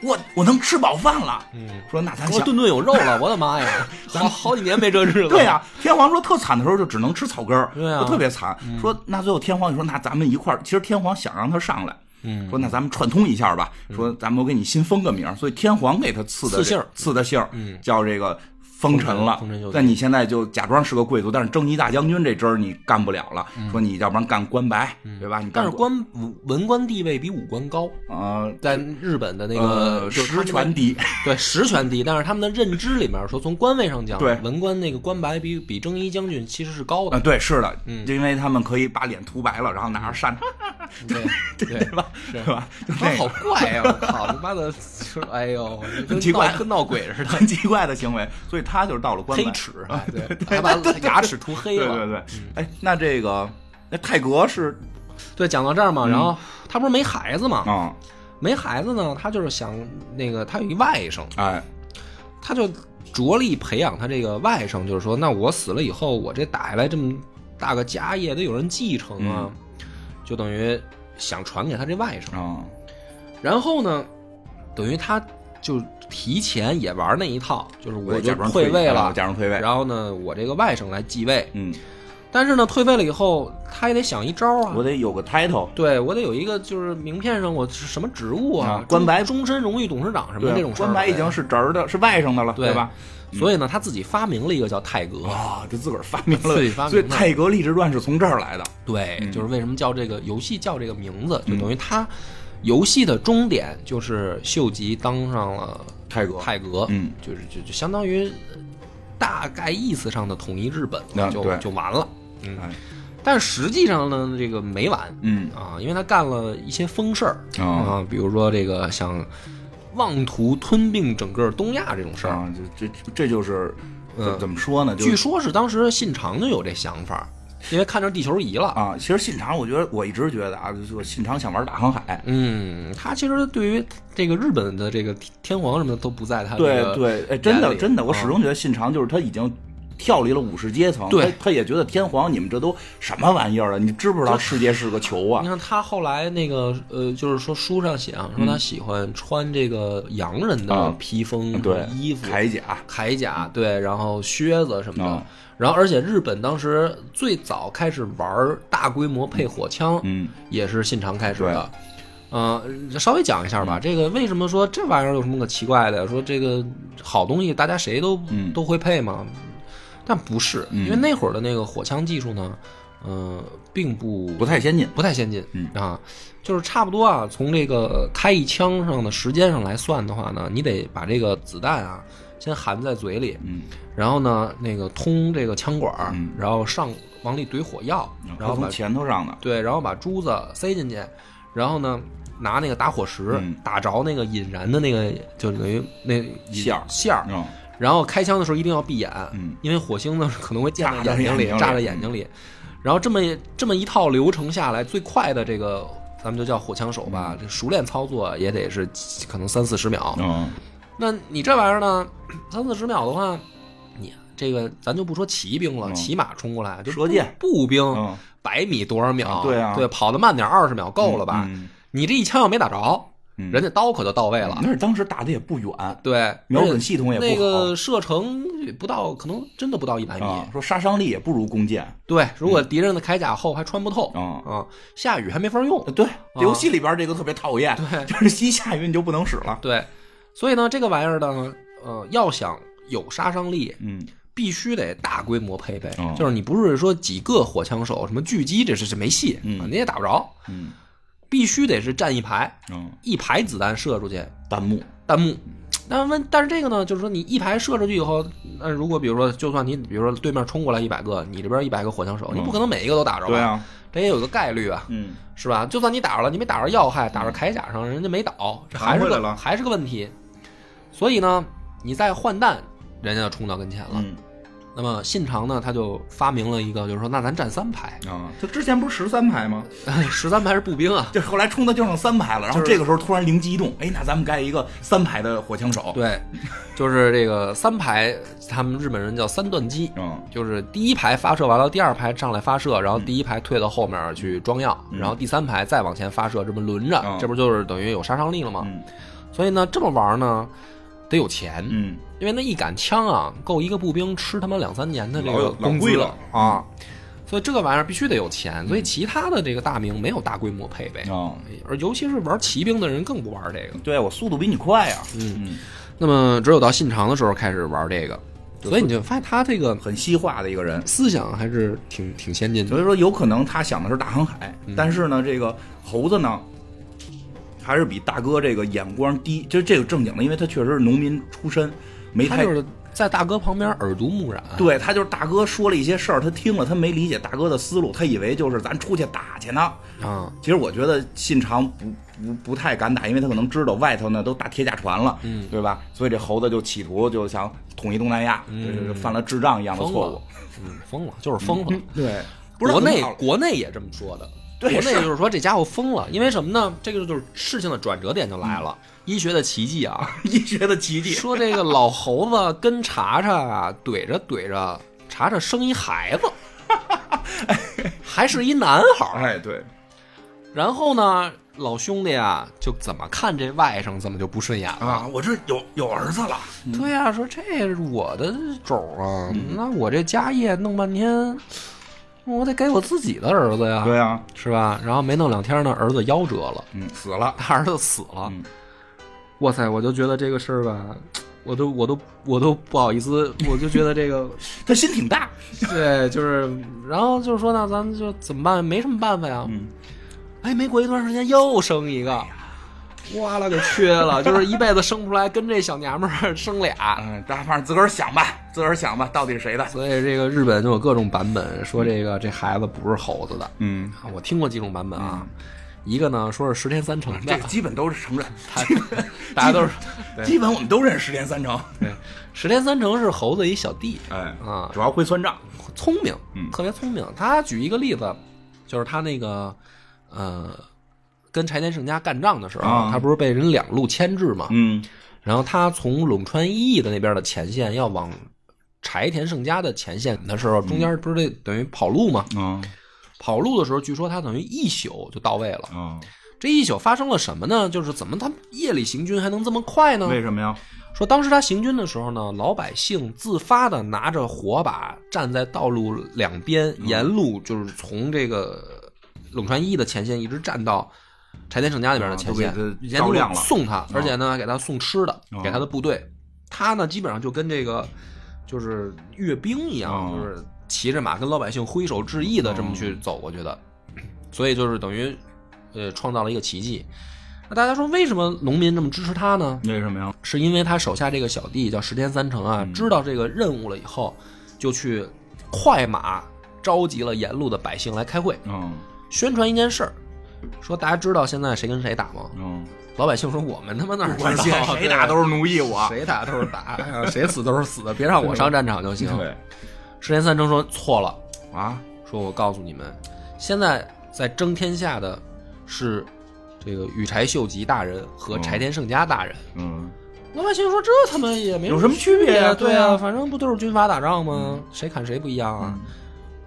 我我能吃饱饭了，嗯，说那咱我顿顿有肉了，我的妈呀，好好几年没这日子。对呀，天皇说特惨的时候就只能吃草根儿，对特别惨。说那最后天皇就说那咱们一块儿，其实天皇想让他上来，嗯，说那咱们串通一下吧，说咱们我给你新封个名，所以天皇给他赐的姓赐的姓，嗯，叫这个。封臣了，那你现在就假装是个贵族，但是征夷大将军这职儿你干不了了。说你要不然干官白，对吧？你但是官文官地位比武官高啊，在日本的那个实权低，对实权低，但是他们的认知里面说，从官位上讲，对文官那个官白比比征夷将军其实是高的。啊，对，是的，因为他们可以把脸涂白了，然后拿着扇，对对吧？是吧？他好怪呀！我靠，他妈的，哎呦，很奇怪，跟闹鬼似的，很奇怪的行为，所以。他就是到了官黑齿，对，还把牙齿涂黑了。对对对，哎，那这个那泰格是，对，讲到这儿嘛，然后他不是没孩子嘛，啊，没孩子呢，他就是想那个，他有一外甥，哎，他就着力培养他这个外甥，就是说，那我死了以后，我这打下来这么大个家业得有人继承啊，就等于想传给他这外甥啊，然后呢，等于他就。提前也玩那一套，就是我就退位了，假装退位，然后呢，我这个外甥来继位。嗯，但是呢，退位了以后，他也得想一招啊，我得有个 title，对我得有一个就是名片上我是什么职务啊，官白终身荣誉董事长什么这种官白已经是侄儿的，是外甥的了，对吧？所以呢，他自己发明了一个叫泰格啊，就自个儿发明 了，自己发明，所以泰格励志传是从这儿来的。对，就是为什么叫这个游戏叫这个名字，就等于他游戏的终点就是秀吉当上了。泰格，泰格，嗯，就是就就相当于大概意思上的统一日本，就就完了，嗯，但实际上呢，这个没完，嗯。啊，因为他干了一些疯事儿。啊，比如说这个想妄图吞并整个东亚这种事儿。啊，这这这就是怎么说呢？据说是当时信长就有这想法。因为看着地球仪了啊！其实信长，我觉得我一直觉得啊，就信长想玩大航海。嗯，他其实对于这个日本的这个天皇什么的都不在他对对，哎，真的真的，我始终觉得信长就是他已经跳离了武士阶层，对，他也觉得天皇你们这都什么玩意儿啊？你知不知道世界是个球啊？你看他后来那个呃，就是说书上写啊，说他喜欢穿这个洋人的披风、对衣服、铠甲、铠甲，对，然后靴子什么的。然后，而且日本当时最早开始玩大规模配火枪，嗯，也是信长开始的。呃，稍微讲一下吧。这个为什么说这玩意儿有什么可奇怪的？说这个好东西，大家谁都都会配吗？但不是，因为那会儿的那个火枪技术呢，呃，并不不太先进，不太先进。嗯。啊，就是差不多啊。从这个开一枪上的时间上来算的话呢，你得把这个子弹啊。先含在嘴里，嗯，然后呢，那个通这个枪管，然后上往里怼火药，然后从前头上的，对，然后把珠子塞进去，然后呢，拿那个打火石打着那个引燃的那个，就等于那线儿。线儿，然后开枪的时候一定要闭眼，嗯，因为火星呢可能会溅在眼睛里，炸在眼睛里，然后这么这么一套流程下来，最快的这个咱们就叫火枪手吧，这熟练操作也得是可能三四十秒，嗯。那你这玩意儿呢？三四十秒的话，你这个咱就不说骑兵了，骑马冲过来就射箭，步兵百米多少秒？对啊，对，跑得慢点二十秒够了吧？你这一枪要没打着。人家刀可就到位了，那是当时打的也不远，对，瞄准系统也不好，那个射程不到，可能真的不到一百米。说杀伤力也不如弓箭，对，如果敌人的铠甲厚还穿不透，啊啊，下雨还没法用。对，游戏里边这个特别讨厌，对，就是一下雨你就不能使了。对，所以呢，这个玩意儿呢，呃，要想有杀伤力，嗯，必须得大规模配备，就是你不是说几个火枪手什么狙击，这是是没戏，嗯，你也打不着，嗯。必须得是站一排，嗯，一排子弹射出去，弹幕，弹幕。但问，但是这个呢，就是说你一排射出去以后，那如果比如说，就算你比如说对面冲过来一百个，你这边一百个火枪手，你不可能每一个都打着吧？对啊，这也有个概率啊，嗯，是吧？就算你打着了，你没打着要害，打着铠甲上，人家没倒，这还是个还是个问题。所以呢，你再换弹，人家就冲到跟前了。那么信长呢，他就发明了一个，就是说，那咱站三排啊。他之前不是十三排吗？十三排是步兵啊。就后来冲的就剩三排了，然后这个时候突然灵机一动，哎，那咱们盖一个三排的火枪手。对，就是这个三排，他们日本人叫三段机。嗯，就是第一排发射完了，第二排上来发射，然后第一排退到后面去装药，然后第三排再往前发射，这么轮着，这不就是等于有杀伤力了吗？所以呢，这么玩呢，得有钱。嗯。因为那一杆枪啊，够一个步兵吃他妈两三年的这个工资了啊，所以这个玩意儿必须得有钱。所以其他的这个大名没有大规模配备啊，而尤其是玩骑兵的人更不玩这个。对我速度比你快啊，嗯，那么只有到信长的时候开始玩这个，所以你就发现他这个很西化的一个人，思想还是挺挺先进的。所以说有可能他想的是大航海，但是呢，这个猴子呢。还是比大哥这个眼光低，就是这个正经的，因为他确实是农民出身。没他就是在大哥旁边耳濡目染，对他就是大哥说了一些事儿，他听了，他没理解大哥的思路，他以为就是咱出去打去呢啊。其实我觉得信长不不不太敢打，因为他可能知道外头呢都打铁甲船了，嗯，对吧？所以这猴子就企图就想统一东南亚，犯了智障一样的错误，嗯，疯了，就是疯了。对，国内国内也这么说的，国内就是说这家伙疯了，因为什么呢？这个就是事情的转折点就来了。医学的奇迹啊！医学的奇迹，说这个老猴子跟查查啊怼着怼着，查查生一孩子，还是一男孩哎，对。然后呢，老兄弟啊，就怎么看这外甥怎么就不顺眼了啊？我这有有儿子了。对呀，说这是我的种啊，那我这家业弄半天，我得给我自己的儿子呀。对呀，是吧？然后没弄两天呢，儿子夭折了，嗯，死了，他 儿子死了。哇塞！我就觉得这个事儿吧，我都我都我都不好意思，我就觉得这个 他心挺大，对，就是，然后就是说呢，咱们就怎么办？没什么办法呀。嗯，哎，没过一段时间又生一个，哇了个缺了，就是一辈子生不出来，跟这小娘们儿 生俩。嗯，大反正自个儿想吧，自个儿想吧，到底是谁的？所以这个日本就有各种版本，说这个这孩子不是猴子的。嗯，我听过几种版本啊。一个呢，说是十天三成的，这个基本都是承认，大家都是，基本我们都认识十天三成。对，十天三成是猴子一小弟，哎啊，主要会算账，聪明，嗯，特别聪明。他举一个例子，就是他那个，呃，跟柴田胜家干仗的时候，他不是被人两路牵制嘛，嗯，然后他从陇川一役的那边的前线要往柴田胜家的前线的时候，中间不是得等于跑路嘛，嗯。跑路的时候，据说他等于一宿就到位了。嗯，这一宿发生了什么呢？就是怎么他夜里行军还能这么快呢？为什么呀？说当时他行军的时候呢，老百姓自发的拿着火把站在道路两边，沿路就是从这个冷川一的前线一直站到柴田胜家那边的前线，沿路送他，而且呢给他送吃的，给他的部队。他呢基本上就跟这个就是阅兵一样，就是。骑着马跟老百姓挥手致意的这么去走过去的，所以就是等于，呃，创造了一个奇迹。那大家说为什么农民这么支持他呢？为什么呀？是因为他手下这个小弟叫石田三成啊，知道这个任务了以后，就去快马召集了沿路的百姓来开会，嗯，宣传一件事儿，说大家知道现在谁跟谁打吗？嗯，老百姓说我们他妈哪关心谁打都是奴役我，谁打都是打，谁死都是死，别让我上战场就行。对。石田三成说错了啊！说我告诉你们，现在在争天下的是这个羽柴秀吉大人和柴田胜家大人。嗯，老百姓说这他妈也没有什么区别啊？对啊反正不都是军阀打仗吗？谁砍谁不一样啊？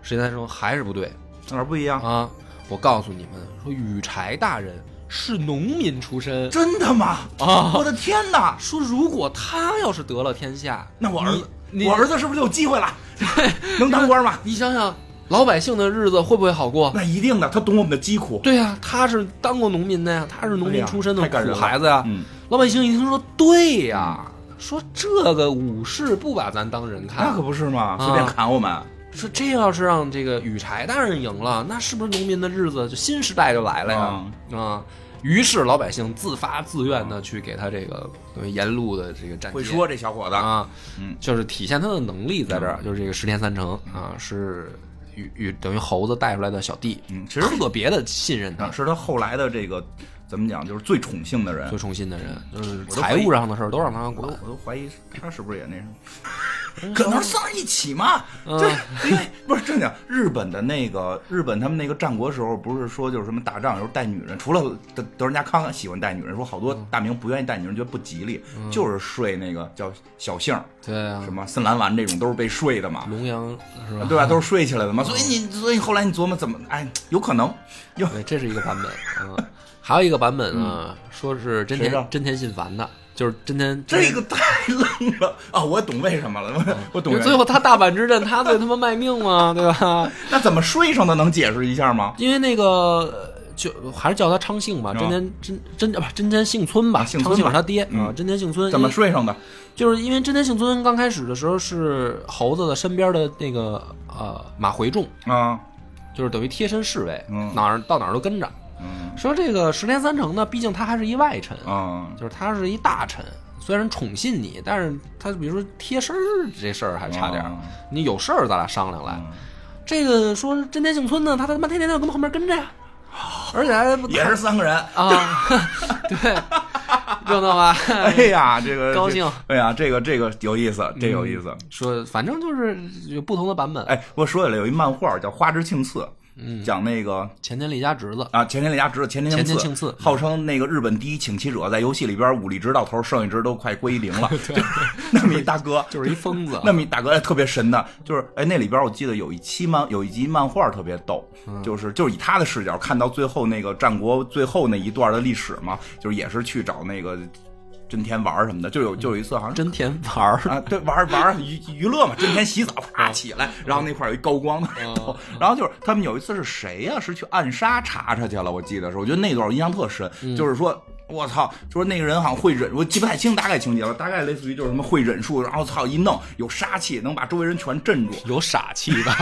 石先生说还是不对，哪儿不一样啊？我告诉你们，说羽柴大人是农民出身，真的吗？啊！我的天哪！说如果他要是得了天下，那我儿子，你我儿子是不是就有机会了？能当官吗？你想想，老百姓的日子会不会好过？那一定的，他懂我们的疾苦。对呀、他是当过农民的呀，他是农民出身的苦孩子呀。嗯，老百姓一听说，对呀，说这个武士不把咱当人看，那可不是嘛，啊随便砍我们。说这要是让这个羽柴大人赢了，那是不是农民的日子就新时代就来了呀？啊，于是老百姓自发自愿的去给他这个等于沿路的这个站街会说这小伙子，啊，嗯，就是体现他的能力在这儿，就是这个十天三成啊，是与与等于猴子带出来的小弟，嗯其实特别的信任他啊，，是他后来的这个怎么讲，就是最宠幸的人最。宠幸的人，就是财务上的事儿都让他我管都。我都怀疑他是不是也那什么。可能是在一起嘛？嗯对，因为不是正经，日本的那个日本他们那个战国时候，不是说就是什么打仗有时候带女人，除了德德仁家康喜欢带女人，说好多大名不愿意带女人，觉得不吉利，就是睡那个叫小杏儿，对啊什，么森兰丸这种都是被睡的嘛，龙阳是吧？对吧？都是睡起来的嘛，所以你所以后来你琢磨怎么，哎，有可能有，这是一个版本啊。还有一个版本呢，说是真田真田信繁的，就是真田这个太愣了啊！我懂为什么了，我我懂最后他大阪之战，他最他妈卖命嘛，对吧？那怎么睡上的？能解释一下吗？因为那个呃就还是叫他昌幸吧，啊真田真真不真田幸村吧，啊幸村吧昌幸是他爹嗯啊，真田幸村怎么因为睡上的？就是因为真田幸村刚开始的时候是猴子的身边的那个呃马回众，啊，就是等于贴身侍卫，嗯哪儿到哪儿都跟着。嗯说这个十天三成呢，毕竟他还是一外臣，啊，就是他是一大臣，虽然宠信你，但是他比如说贴身这事儿还差点你有事儿咱俩商量来。嗯这个说真田幸村呢，他他妈天天要跟旁边跟着呀，而且还不也是三个人。啊，对，热闹吧？哎呀，这个高兴。哎呀，这个这个有意思，这有意思。说反正就是有不同的版本。哎，我说起来有一漫画叫《花之庆次》，嗯，讲那个前田利家侄子，啊，前田利家侄子前田庆庆次号称那个日本第一请棋者，在游戏里边武力值到头，剩一值都快归零了。就那么一大哥，就是一疯子。那么一大哥特别神的，就是哎，那里边我记得有一期漫有一集漫画特别逗，嗯就是就是以他的视角看到最后那个战国最后那一段的历史嘛，就是也是去找那个真田玩什么的，就有就有一次好像真田玩儿，啊，对，玩玩娱娱乐嘛，真田洗澡啪起来，然后那块儿有一高光然后就是他们有一次是谁呀、是去暗杀查查去了，我记得是，我觉得那段我印象特深，就是说。我操！就说那个人好像会忍，我记不太清大概情节了，大概类似于就是什么会忍术，然后操一弄有杀气，能把周围人全镇住。有傻气吧？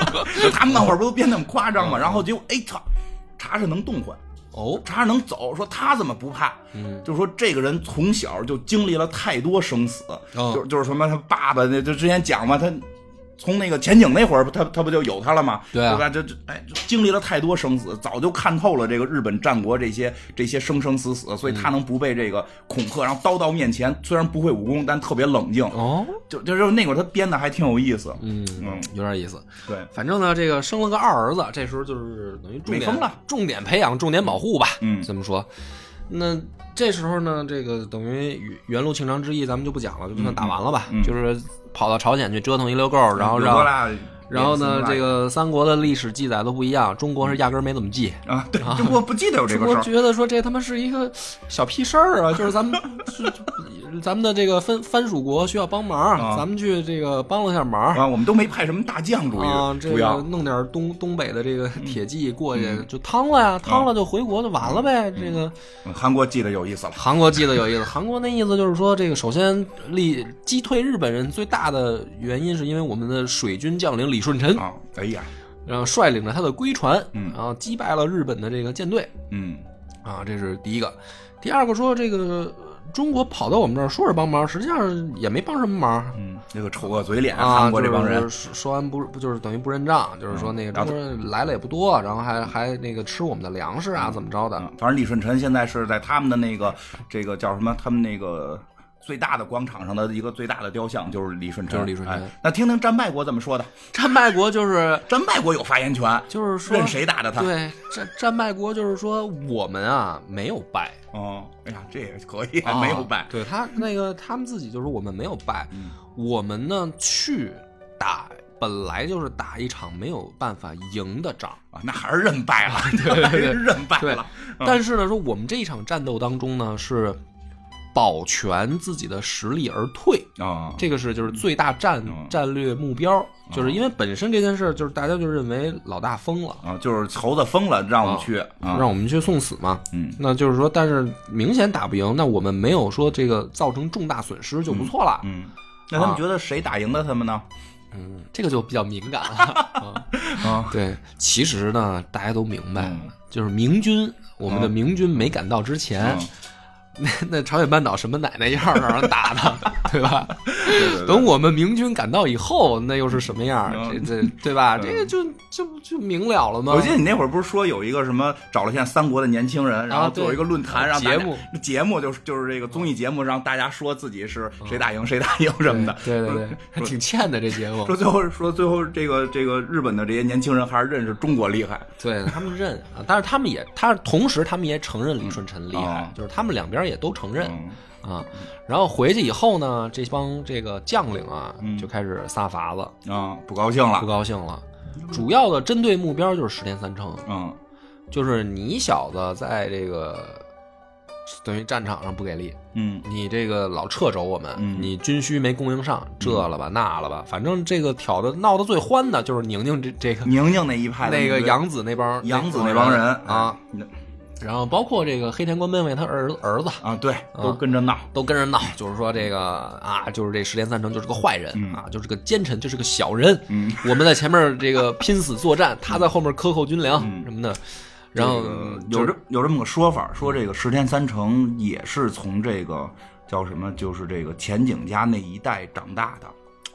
他们那会儿不都编那么夸张吗？然后结果哎操，查查能动换，哦，查查能走，说他怎么不怕？嗯，就是说这个人从小就经历了太多生死，哦就就是什么他爸爸那就之前讲嘛，他从那个前景那会儿，他他不就有他了吗？对啊吧？这这哎，经历了太多生死，早就看透了这个日本战国这些这些生生死死，所以他能不被这个恐吓，然后刀到面前，虽然不会武功，但特别冷静。哦，就就是那会儿他编的还挺有意思。嗯嗯，有点意思。对，反正呢，这个生了个二儿子，这时候就是等于重点了重点培养、重点保护吧。嗯这么说。那这时候呢，这个等于原路庆长之役咱们就不讲了，就算打完了吧。嗯嗯就是跑到朝鲜去折腾一溜够，然后让。然后呢，这个三国的历史记载都不一样，中国是压根儿没怎么记。啊，对，就我不记得有这个事儿。国觉得说这他妈是一个小屁事儿啊，就是咱们 是咱们的这个藩藩属国需要帮忙，啊咱们去这个帮了下忙。啊，我们都没派什么大将，主啊，这个弄点东东北的这个铁骑过去嗯就趟了呀，趟了就回国就完了呗。这个嗯韩国记得有意思了。韩国记得有意思，韩国那意思就是说，这个首先立击退日本人最大的原因是因为我们的水军将领李舜臣，啊，哎呀，然后率领着他的龟船，嗯然后击败了日本的这个舰队嗯啊，这是第一个。第二个说这个中国跑到我们这儿说是帮忙，实际上也没帮什么忙。嗯，那个丑恶嘴脸，啊，韩国这帮人就是说说完不不就是等于不认账，就是说那个然后中国人来了也不多，然后还还那个吃我们的粮食啊，怎么着的？嗯，反正李舜臣现在是在他们的那个这个叫什么？他们那个最大的广场上的一个最大的雕像就是李舜臣，就是李舜臣。那听听战败国怎么说的？战败国就是 战败国有发言权，就是说任谁打的他。对，战战败国就是说我们啊没有败。哦，哎呀，这也可以，没有败。对他那个他们自己就说我们没有败，我们呢去打。本来就是打一场没有办法赢的仗啊，那还是认败了，对对对，认败了。但是呢，说我们这一场战斗当中呢，是保全自己的实力而退。啊，这个是就是最大战战略目标，就是因为本身这件事就是大家就认为老大疯了。啊，就是猴子疯了，让我们去，让我们去送死嘛。嗯，那就是说，但是明显打不赢，那我们没有说这个造成重大损失就不错了。嗯，那他们觉得谁打赢了他们呢？嗯，这个就比较敏感了。啊。对，其实呢，大家都明白，就是明军，我们的明军没赶到之前。那那朝鲜半岛什么奶奶样儿让人打的，对吧？等我们明军赶到以后，那又是什么样？这这对吧？这个就就就明了了吗？我记得你那会儿不是说有一个什么找了现在三国的年轻人，然后做一个论坛，让节目节目就是就是这个综艺节目，让大家说自己是谁打赢谁打赢什么的。对对对，还挺欠的这节目。说最后说最后这个这个日本的这些年轻人还是认识中国厉害，对他们认啊，但是他们也他同时他们也承认李舜臣厉害，就是他们两边。也都承认啊，然后回去以后呢，这帮这个将领啊，就开始撒法子。啊，不高兴了，不高兴了。主要的针对目标就是石田三成，嗯，就是你小子在这个等于战场上不给力，嗯，你这个老掣肘我们，你军需没供应上，这了吧那了吧，反正这个挑的闹得最欢的就是宁宁这这个宁宁那一派，那个杨子那帮杨子那帮人啊。然后包括这个黑田官兵卫他儿儿子啊，对，都跟着闹，都跟着闹，就是说这个啊，就是这石田三成就是个坏人啊，就是个奸臣，就是个小人。嗯，我们在前面这个拼死作战，他在后面克扣军粮什么的。然后有这有这么个说法，说这个石田三成也是从这个叫什么，就是这个前景家那一代长大的。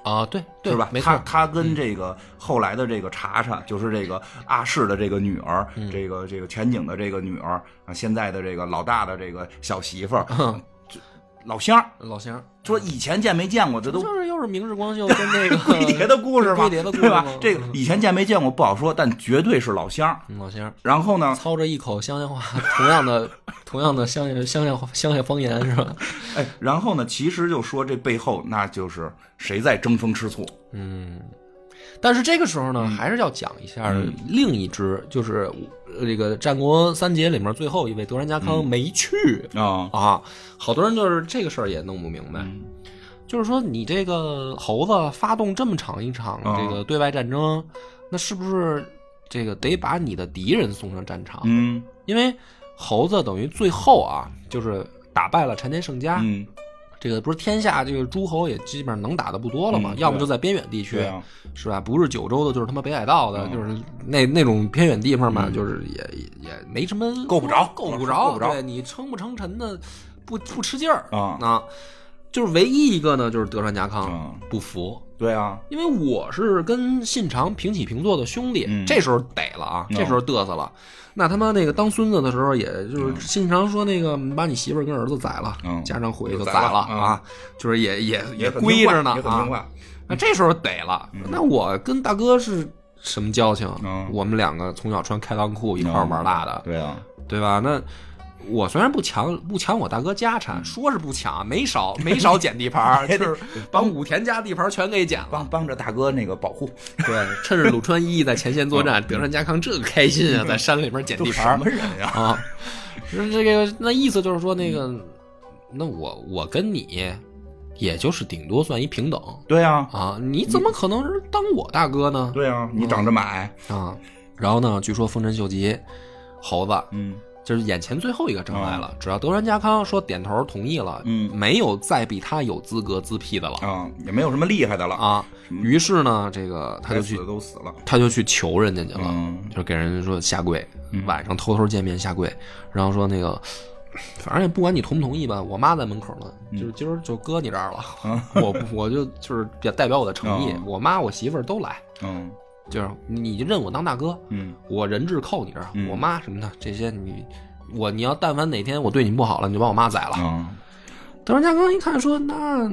啊，对，是吧？他他跟这个后来的这个查查，就是这个阿氏的这个女儿，这个这个全景的这个女儿啊，现在的这个老大的这个小媳妇儿，老乡老乡说以前见没见过，这都就是又是明日光秀跟那个 龟蝶的故事吗？龟蝶的故事对吧？这个以前见没见过不好说，但绝对是老乡，老乡。然后呢，操着一口乡下话，同样的同样的乡下乡下乡下方言是吧？哎，然后呢，其实就说这背后那就是谁在争风吃醋？嗯。但是这个时候呢，还是要讲一下另一支，就是这个战国三杰里面最后一位德川家康没去啊啊！好多人就是这个事儿也弄不明白，就是说你这个猴子发动这么长一场这个对外战争，那是不是这个得把你的敌人送上战场？嗯，因为猴子等于最后啊，就是打败了柴田胜家。嗯。这个不是天下这个诸侯也基本上能打的不多了嘛？要么就在边远地区，是吧？不是九州的，就是他妈北海道的，就是那那种偏远地方嘛，就是也也没什么够不着，够不着，够不着。对你称不称臣的，不不吃劲儿啊。就是唯一一个呢，就是德川家康不服。对啊，因为我是跟信长平起平坐的兄弟，这时候得了啊，这时候嘚瑟了。那他妈那个当孙子的时候，也就是信长说那个把你媳妇儿跟儿子宰了，家长回去就宰了啊，就是也也也归着呢啊。那这时候得了，那我跟大哥是什么交情？我们两个从小穿开裆裤一块玩大的，对啊，对吧？那。我虽然不抢不抢我大哥家产，说是不抢，没少没少捡地盘，就是把武田家地盘全给捡了，帮帮着大哥那个保护。对，趁着鲁川一在前线作战，德川家康这个开心啊，在山里面捡地盘。什么人呀？啊，这个那意思就是说，那个那我我跟你，也就是顶多算一平等。对啊，啊，你怎么可能是当我大哥呢？对啊，你长这么矮啊。然后呢，据说丰臣秀吉猴子，嗯。就是眼前最后一个障碍了，只要德川家康说点头同意了，嗯，没有再比他有资格自辟的了。啊，也没有什么厉害的了。啊。于是呢，这个他就去都死了，他就去求人家去了，就给人说下跪，晚上偷偷见面下跪，然后说那个，反正也不管你同不同意吧，我妈在门口呢，就是今儿就搁你这儿了，我我就就是代表我的诚意，我妈我媳妇儿都来，嗯。就是你就认我当大哥，嗯，我人质扣你这儿，我妈什么的这些你，我你要但凡哪天我对你不好了，你就把我妈宰了。德川家康一看说：“那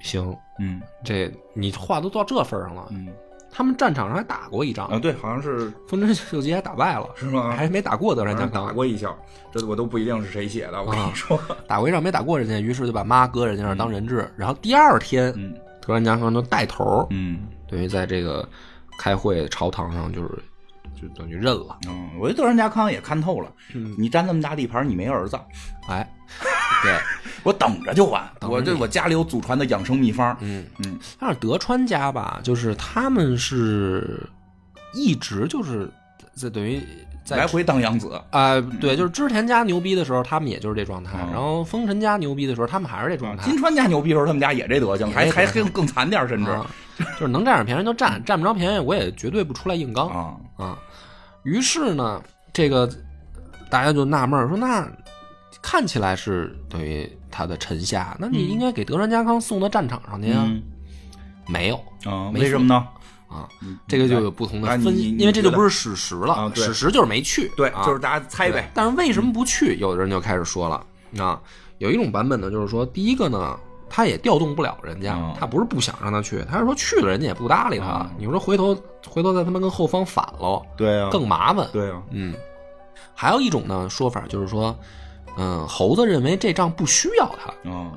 行，嗯这你话都到这份上了，嗯他们战场上还打过一仗，啊，对，好像是丰臣秀吉还打败了，是吗？还没打过德川家康打，过一枪，这我都不一定是谁写的，我跟你说。打过一仗没打过人家，于是就把妈搁人家那儿当人质。然后第二天，嗯德川家康就带头，嗯等于在这个开会朝堂上就是就等于认了。嗯，我觉得德川家康也看透了，嗯你占那么大地盘，你没儿子，哎，对，我等着就完。我这我家里有祖传的养生秘方。嗯嗯但是德川家吧，就是他们是一直就是在等于在来回当养子，啊、对，就是织田家牛逼的时候，他们也就是这状态；嗯然后丰臣家牛逼的时候，他们还是这状态。金川家牛逼的时候，他们家也这德行，还还更更惨点，甚至啊，就是能占点便宜就占，占不着便宜我也绝对不出来硬刚啊，啊。于是呢，这个大家就纳闷儿说，那看起来是等于他的臣下，那你应该给德川家康送到战场上去呀？嗯没有啊，没为什么呢？啊，这个就有不同的分析，因为这就不是史实了，史实就是没去，对，啊就是大家猜呗。但是为什么不去？有的人就开始说了啊，有一种版本呢，就是说，第一个呢，他也调动不了人家，嗯他不是不想让他去，他是说去了人家也不搭理他。嗯你说回头回头再他妈跟后方反喽，对啊，更麻烦。对啊，嗯，还有一种呢说法就是说，嗯，猴子认为这仗不需要他，嗯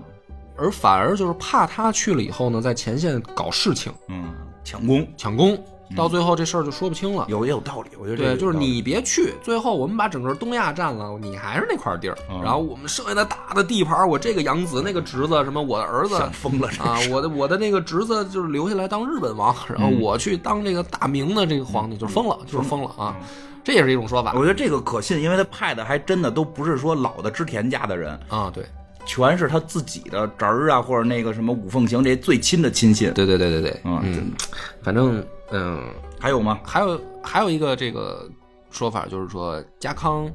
而反而就是怕他去了以后呢，在前线搞事情、嗯，抢功抢功，到最后这事儿就说不清了。有也有道理，我觉得这个对，有道理。就是你别去，最后我们把整个东亚占了，你还是那块地儿，嗯。然后我们剩下的大的地盘，我这个养子那个侄子，什么我的儿子想 疯了这啊，我的我的那个侄子就是留下来当日本王，然后嗯。我去当这个大明的这个皇帝，就是疯了，就是疯了啊，嗯。这也是一种说法。我觉得这个可信，因为他派的还真的都不是说老的织田家的人，啊，对，全是他自己的侄儿啊，或者那个什么五凤行这些最亲的亲信。对对对对对，嗯嗯，反正嗯，还有吗？还有还有一个这个说法就是说家康，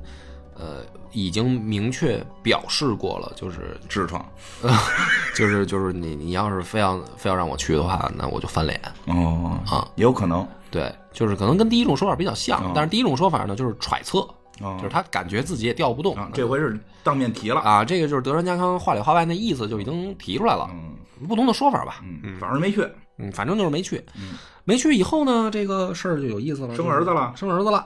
呃，已经明确表示过了，就是痔疮。就是就是你你要是非要非要让我去的话，那我就翻脸哦啊，也有可能。对，就是可能跟第一种说法比较像，嗯但是第一种说法呢就是揣测，哦就是他感觉自己也调不动啊，这回是当面提了。啊，这个就是德川家康话里话外那意思就已经提出来了，嗯不同的说法吧，嗯，反正没去。嗯，反正就是没去，没去以后呢，这个事儿就有意思了，生儿子了生儿子了，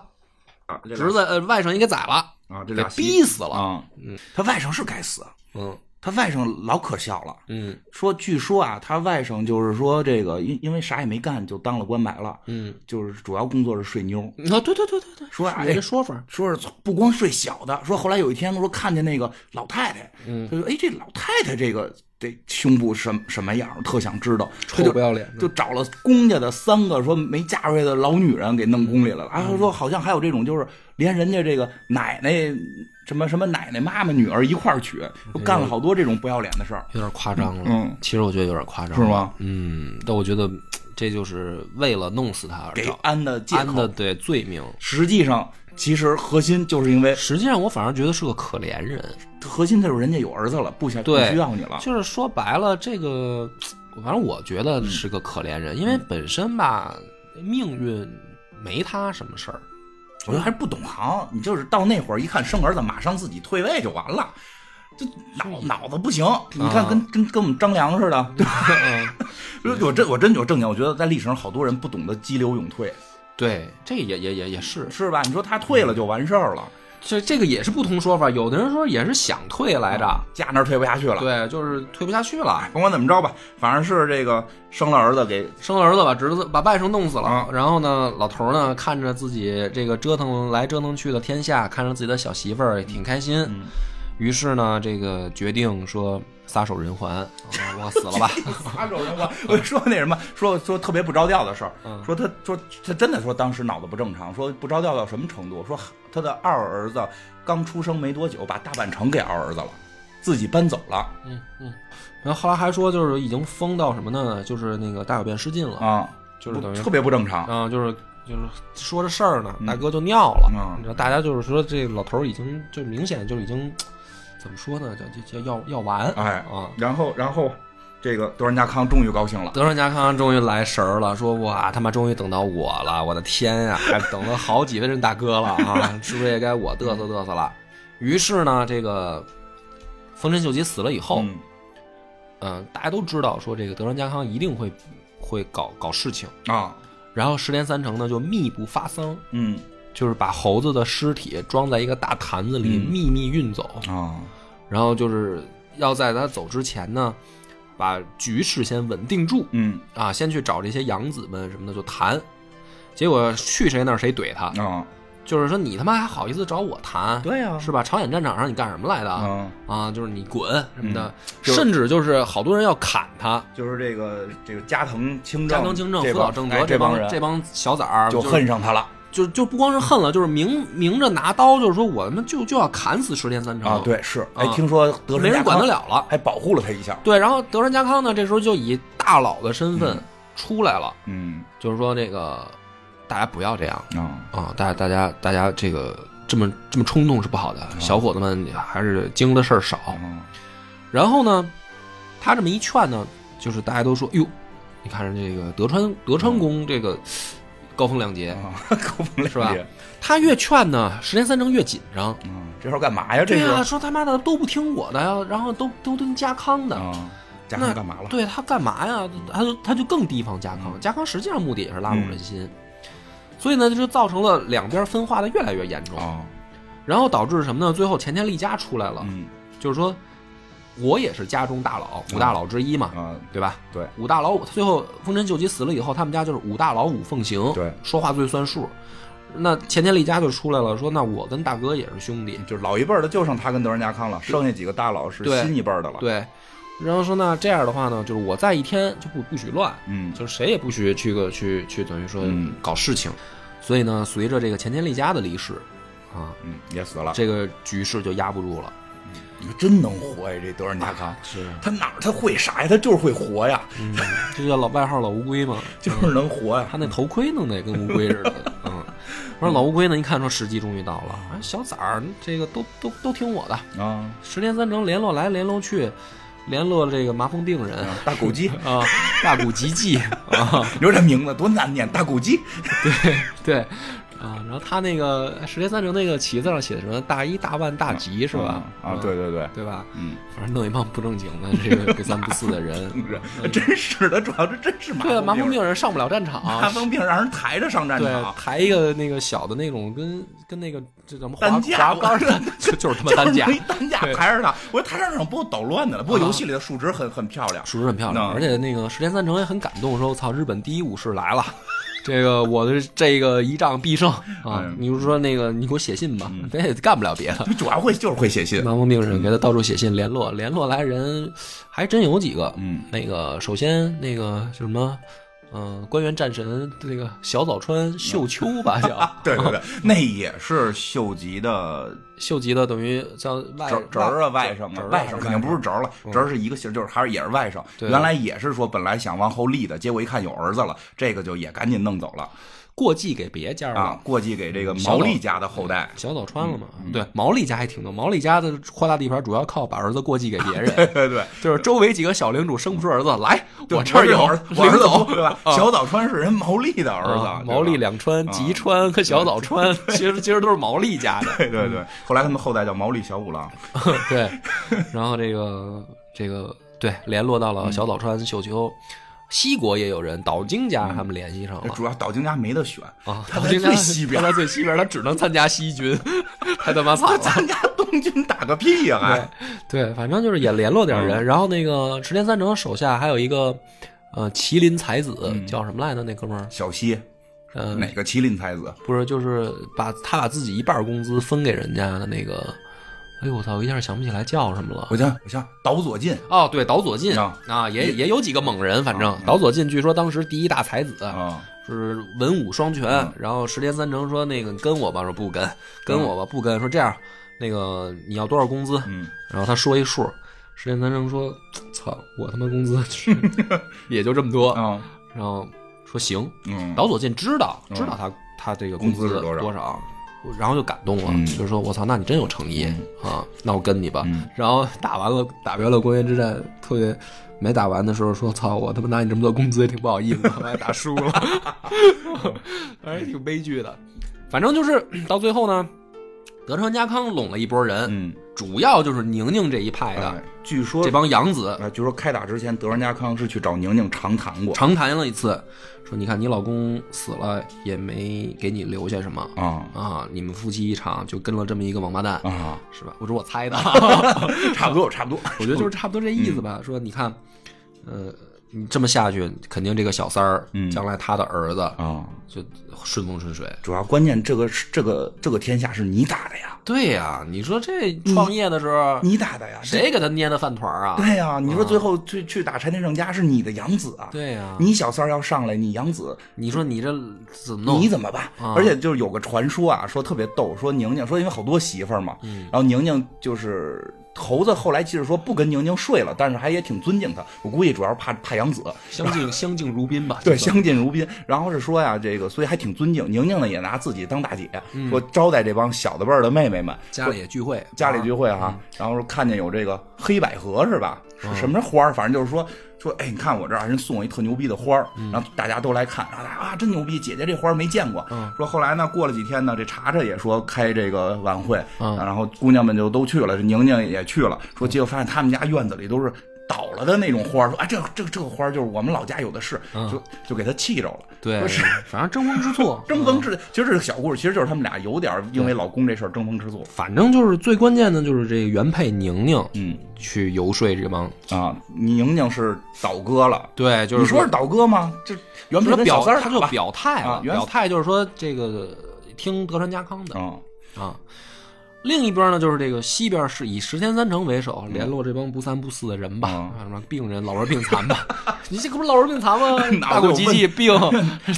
啊，这俩侄子呃外甥也给宰了，啊，这给俩逼死了，啊。嗯，他外甥是该死，嗯他外甥老可笑了。嗯说，据说啊，他外甥就是说这个，因因为啥也没干就当了官白了，嗯，就是主要工作是睡妞。啊，对对对对对，说哎是有这说法，说是不光睡小的，说后来有一天说看见那个老太太，嗯他说哎这老太太这个这胸部什么什么样，特想知道，臭不要脸的，就找了公家的三个说没嫁出去的老女人给弄宫里来了。啊，说好像还有这种，就是连人家这个奶奶什么什么奶奶妈妈女儿一块儿娶，就干了好多这种不要脸的事儿，有点夸张了，嗯，其实我觉得有点夸张，是？吗？嗯，但我觉得这就是为了弄死他而给安的借口，安的对罪名。实际上其实核心就是因为实际上，我反而觉得是个可怜人，核心就是人家有儿子了，不想不需要你了。就是说白了，这个反正我觉得是个可怜人，因为本身吧，命运没他什么事儿。我觉得还是不懂行，你就是到那会儿一看生儿子，马上自己退位就完了，这脑脑子不行。你看跟跟跟我们张良似的，对吧？我真我真有正经，我觉得在历史上好多人不懂得激流勇退，对，这也也也也是，是吧？你说他退了就完事儿了，这这个也是不同说法。有的人说也是想退来着，家那儿退不下去了。对，就是退不下去了。甭管怎么着吧，反正是这个生了儿子给生了儿子把侄子把外甥弄死了，啊然后呢，老头儿呢看着自己这个折腾来折腾去的天下，看着自己的小媳妇儿也挺开心，嗯于是呢，这个决定说撒手人寰，啊我死了吧？撒手人寰。我说那什么，说说特别不着调的事儿，嗯说他说他真的说当时脑子不正常，说不着调到什么程度？说他的二儿子刚出生没多久，把大阪城给二儿子了，自己搬走了嗯嗯。然后后来还说，就是已经疯到什么呢？就是那个大小便失禁了，啊，就是等于特别不正常。啊，就是就是说这事儿呢，嗯大哥就尿了。嗯你知道，大家就是说这老头已经就明显就已经怎么说呢？叫叫叫要要完哎啊！然后然后这个德川家康终于高兴了，德川家康终于来神儿了，说哇他妈终于等到我了，我的天呀、还等了好几位任大哥了啊，是不是也该我嘚瑟嘚瑟了？于是呢，这个丰臣秀吉死了以后，嗯嗯，大家都知道说这个德川家康一定会会搞搞事情啊。然后石田三成呢就密不发丧，嗯，就是把猴子的尸体装在一个大坛子里秘密运走啊。然后就是要在他走之前呢，把局势先稳定住。嗯啊，先去找这些养子们什么的就谈，结果去谁那儿谁怼他啊。就是说你他妈还好意思找我谈？对呀，是吧？朝鲜战场上你干什么来的？啊，就是你滚什么的，嗯甚至就是好多人要砍他。就是这个这个加藤清正、加藤清正、福岛正德这帮人，这帮小崽儿就恨上他了。就就就不光是恨了，就是明明着拿刀，就是说我们就就要砍死石田三成啊！对，是哎，听说德没人管得了了，还保护了他一下。对，然后德川家康呢，这时候就以大佬的身份出来了，嗯，就是说这个。大家不要这样啊啊！大家大家大家这个这么这么冲动是不好的，小伙子们还是经的事儿少。然后呢，他这么一劝呢，就是大家都说：“哟，你看这个德川德川宫这个高风亮节，高风亮节是吧？他越劝呢，石田三成越紧张。嗯，这时候干嘛呀？这呀，说他妈的都不听我的呀，然后都都听家康的。家康干嘛了？对他干嘛呀？他就他就更提防家康。家康实际上目的也是拉拢人心。所以呢，就造成了两边分化的越来越严重，然后导致什么呢？最后前田利家出来了，就是说，我也是家中大佬，五大佬之一嘛，对吧？对，五大佬，最后丰臣秀吉死了以后，他们家就是五大佬五奉行，对，说话最算数。那前田利家就出来了，说那我跟大哥也是兄弟，就是老一辈的就剩他跟德仁家康了，剩下几个大佬是新一辈的了，对。然后说那这样的话呢，就是我在一天就不不许乱，嗯，就是谁也不许去个去去等于说搞事情。所以呢，随着这个前田利家的离世，啊，嗯，也死了，这个局势就压不住了。你说真能活呀，这德川家康，是他哪儿他会啥呀？他就是会活呀，这叫老外号老乌龟嘛，就是能活呀。他那头盔弄得跟乌龟似的，嗯。我说老乌龟呢，一看说时机终于到了，小崽儿这个都都都听我的啊，十天三成联络来联络去。联络这个麻风病人，大古鸡 啊，大古吉记啊，有这名字多难念，大古鸡，对对。啊，然后他那个石田三成那个旗子上写的什么“大一大万大吉”是吧？啊，对对对，对吧？嗯，反正弄一帮不正经的这个不三不四的人，真是的，主要是真是麻对麻风病人上不了战场，麻风病让人抬着上战场，抬一个那个小的那种跟跟那个这怎么担架就就是他妈担架，担架抬着他，我觉得抬着上不够捣乱的了。不过游戏里的数值很很漂亮，数值很漂亮，而且那个石田三成也很感动，说：“我操，日本第一武士来了。”这个我的这个一仗必胜啊！你就说那个，你给我写信吧，咱也干不了别的。主要会就是会写信，麻风病人给他到处写信联络，联络来人还真有几个。嗯，那个首先那个叫什么？嗯，官员战神那个小早川秀秋吧，叫对对对，那也是秀吉的，秀吉的等于叫外侄儿啊，外甥啊，外甥肯定不是侄儿了，侄儿是一个姓，就是还是也是外甥。原来也是说本来想往后立的，结果一看有儿子了，这个就也赶紧弄走了。过继给别家了，过继给这个毛利家的后代，小早川了嘛？对，毛利家还挺多。毛利家的扩大地盘，主要靠把儿子过继给别人。对对对，就是周围几个小领主生不出儿子来，我这儿有儿子，领走对吧？小早川是人毛利的儿子，毛利两川、吉川和小早川，其实其实都是毛利家的。对对对，后来他们后代叫毛利小五郎。对，然后这个这个对，联络到了小早川秀秋。西国也有人，岛津家他们联系上了。主要岛津家没得选啊，他在最西边，他在最西边，他只能参加西军，太他妈惨了。参加东军打个屁呀！还对，反正就是也联络点人。然后那个池田三成手下还有一个呃麒麟才子，叫什么来着？那哥们儿小西。呃，哪个麒麟才子？不是，就是把他把自己一半工资分给人家的那个。哎呦我操！我一下想不起来叫什么了。我想，我想岛左近哦，对，岛左近啊，也也有几个猛人，反正岛左近据说当时第一大才子啊，是文武双全。然后石田三成说：“那个跟我吧。”说不跟，跟我吧，不跟。说这样，那个你要多少工资？嗯，然后他说一数，石田三成说：“操，我他妈工资 也就这么多。”啊，然后说行。嗯，岛左近知道，知道他他这个工资是多少。然后就感动了，就是说我操，那你真有诚意啊，那我跟你吧。然后打完了，打完了关原之战，特别没打完的时候说，操，我他妈拿你这么多工资也挺不好意思的，我还打输了，反 正挺悲剧的。反正就是 到最后呢，德川家康拢了一波人，嗯，主要就是宁宁这一派的。据说这帮养子，据说开打之前，德仁家康是去找宁宁长谈过，长谈了一次，说你看你老公死了也没给你留下什么啊啊，你们夫妻一场就跟了这么一个王八蛋啊，是吧？我说我猜的，差不多差不多，我觉得就是差不多这意思吧。说你看，呃。你这么下去，肯定这个小三儿，将来他的儿子啊，就顺风顺水。主要关键，这个是这个这个天下是你打的呀。对呀，你说这创业的时候你打的呀，谁给他捏的饭团啊？对呀，你说最后去去打柴田胜家是你的养子啊。对呀，你小三儿要上来，你养子，你说你这怎么弄？你怎么办？而且就是有个传说啊，说特别逗，说宁宁说因为好多媳妇儿嘛，然后宁宁就是。猴子后来即使说不跟宁宁睡了，但是还也挺尊敬她。我估计主要是怕怕杨子，相敬 相敬如宾吧。对，相敬如宾。然后是说呀，这个所以还挺尊敬宁宁呢，也拿自己当大姐，说招待这帮小的辈儿的妹妹们，家里也聚会，家里聚会哈。然后说看见有这个黑百合是吧？什么花儿？反正就是说。说，哎，你看我这儿人送我一特牛逼的花儿，然后大家都来看，然后啊，真牛逼，姐姐这花儿没见过。说后来呢，过了几天呢，这查查也说开这个晚会，然后姑娘们就都去了，这宁宁也去了。说结果发现他们家院子里都是。倒了的那种花说啊，这这这个花就是我们老家有的是，就就给他气着了。对，不是，反正争风吃醋，争风吃。其实这个小故事，其实就是他们俩有点因为老公这事儿争风吃醋。反正就是最关键的就是这个原配宁宁，嗯，去游说这帮啊，宁宁是倒戈了。对，就是你说是倒戈吗？这原配表三他就表态了，表态就是说这个听德川家康的啊啊。另一边呢，就是这个西边是以石田三成为首，联络这帮不三不四的人吧，什么病人、老弱病残吧。你这可不是老弱病残吗？大口急气病，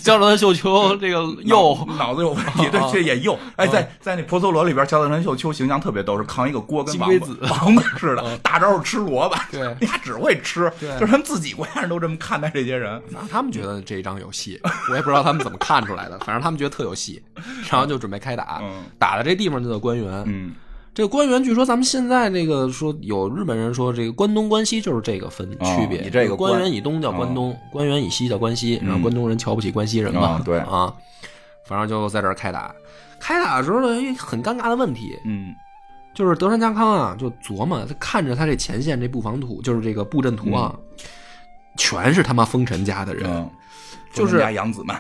焦德川秀秋这个幼脑子有 问题，对，这也幼。哎，在在那婆娑罗里边，焦德川秀秋形象特别逗，是扛一个锅，跟王子王八似的，大招是吃萝卜。对，他只会吃，就是他们自己国家人都这么看待这些人。他们觉得这一章有戏，我也不知道他们怎么看出来的，反正他们觉得特有戏，然后就准备开打。打的这地方就叫官员。嗯，这个官员据说咱们现在这个说有日本人说这个关东关西就是这个分区别，你这个官员以东叫关东，官员以西叫关西，然后关东人瞧不起关西人嘛，对。啊，反正就在这儿开打。开打的时候呢，很尴尬的问题，嗯，就是德川家康啊，就琢磨他看着他这前线这布防图，就是这个布阵图啊，全是他妈丰臣家的人，就是家养子们。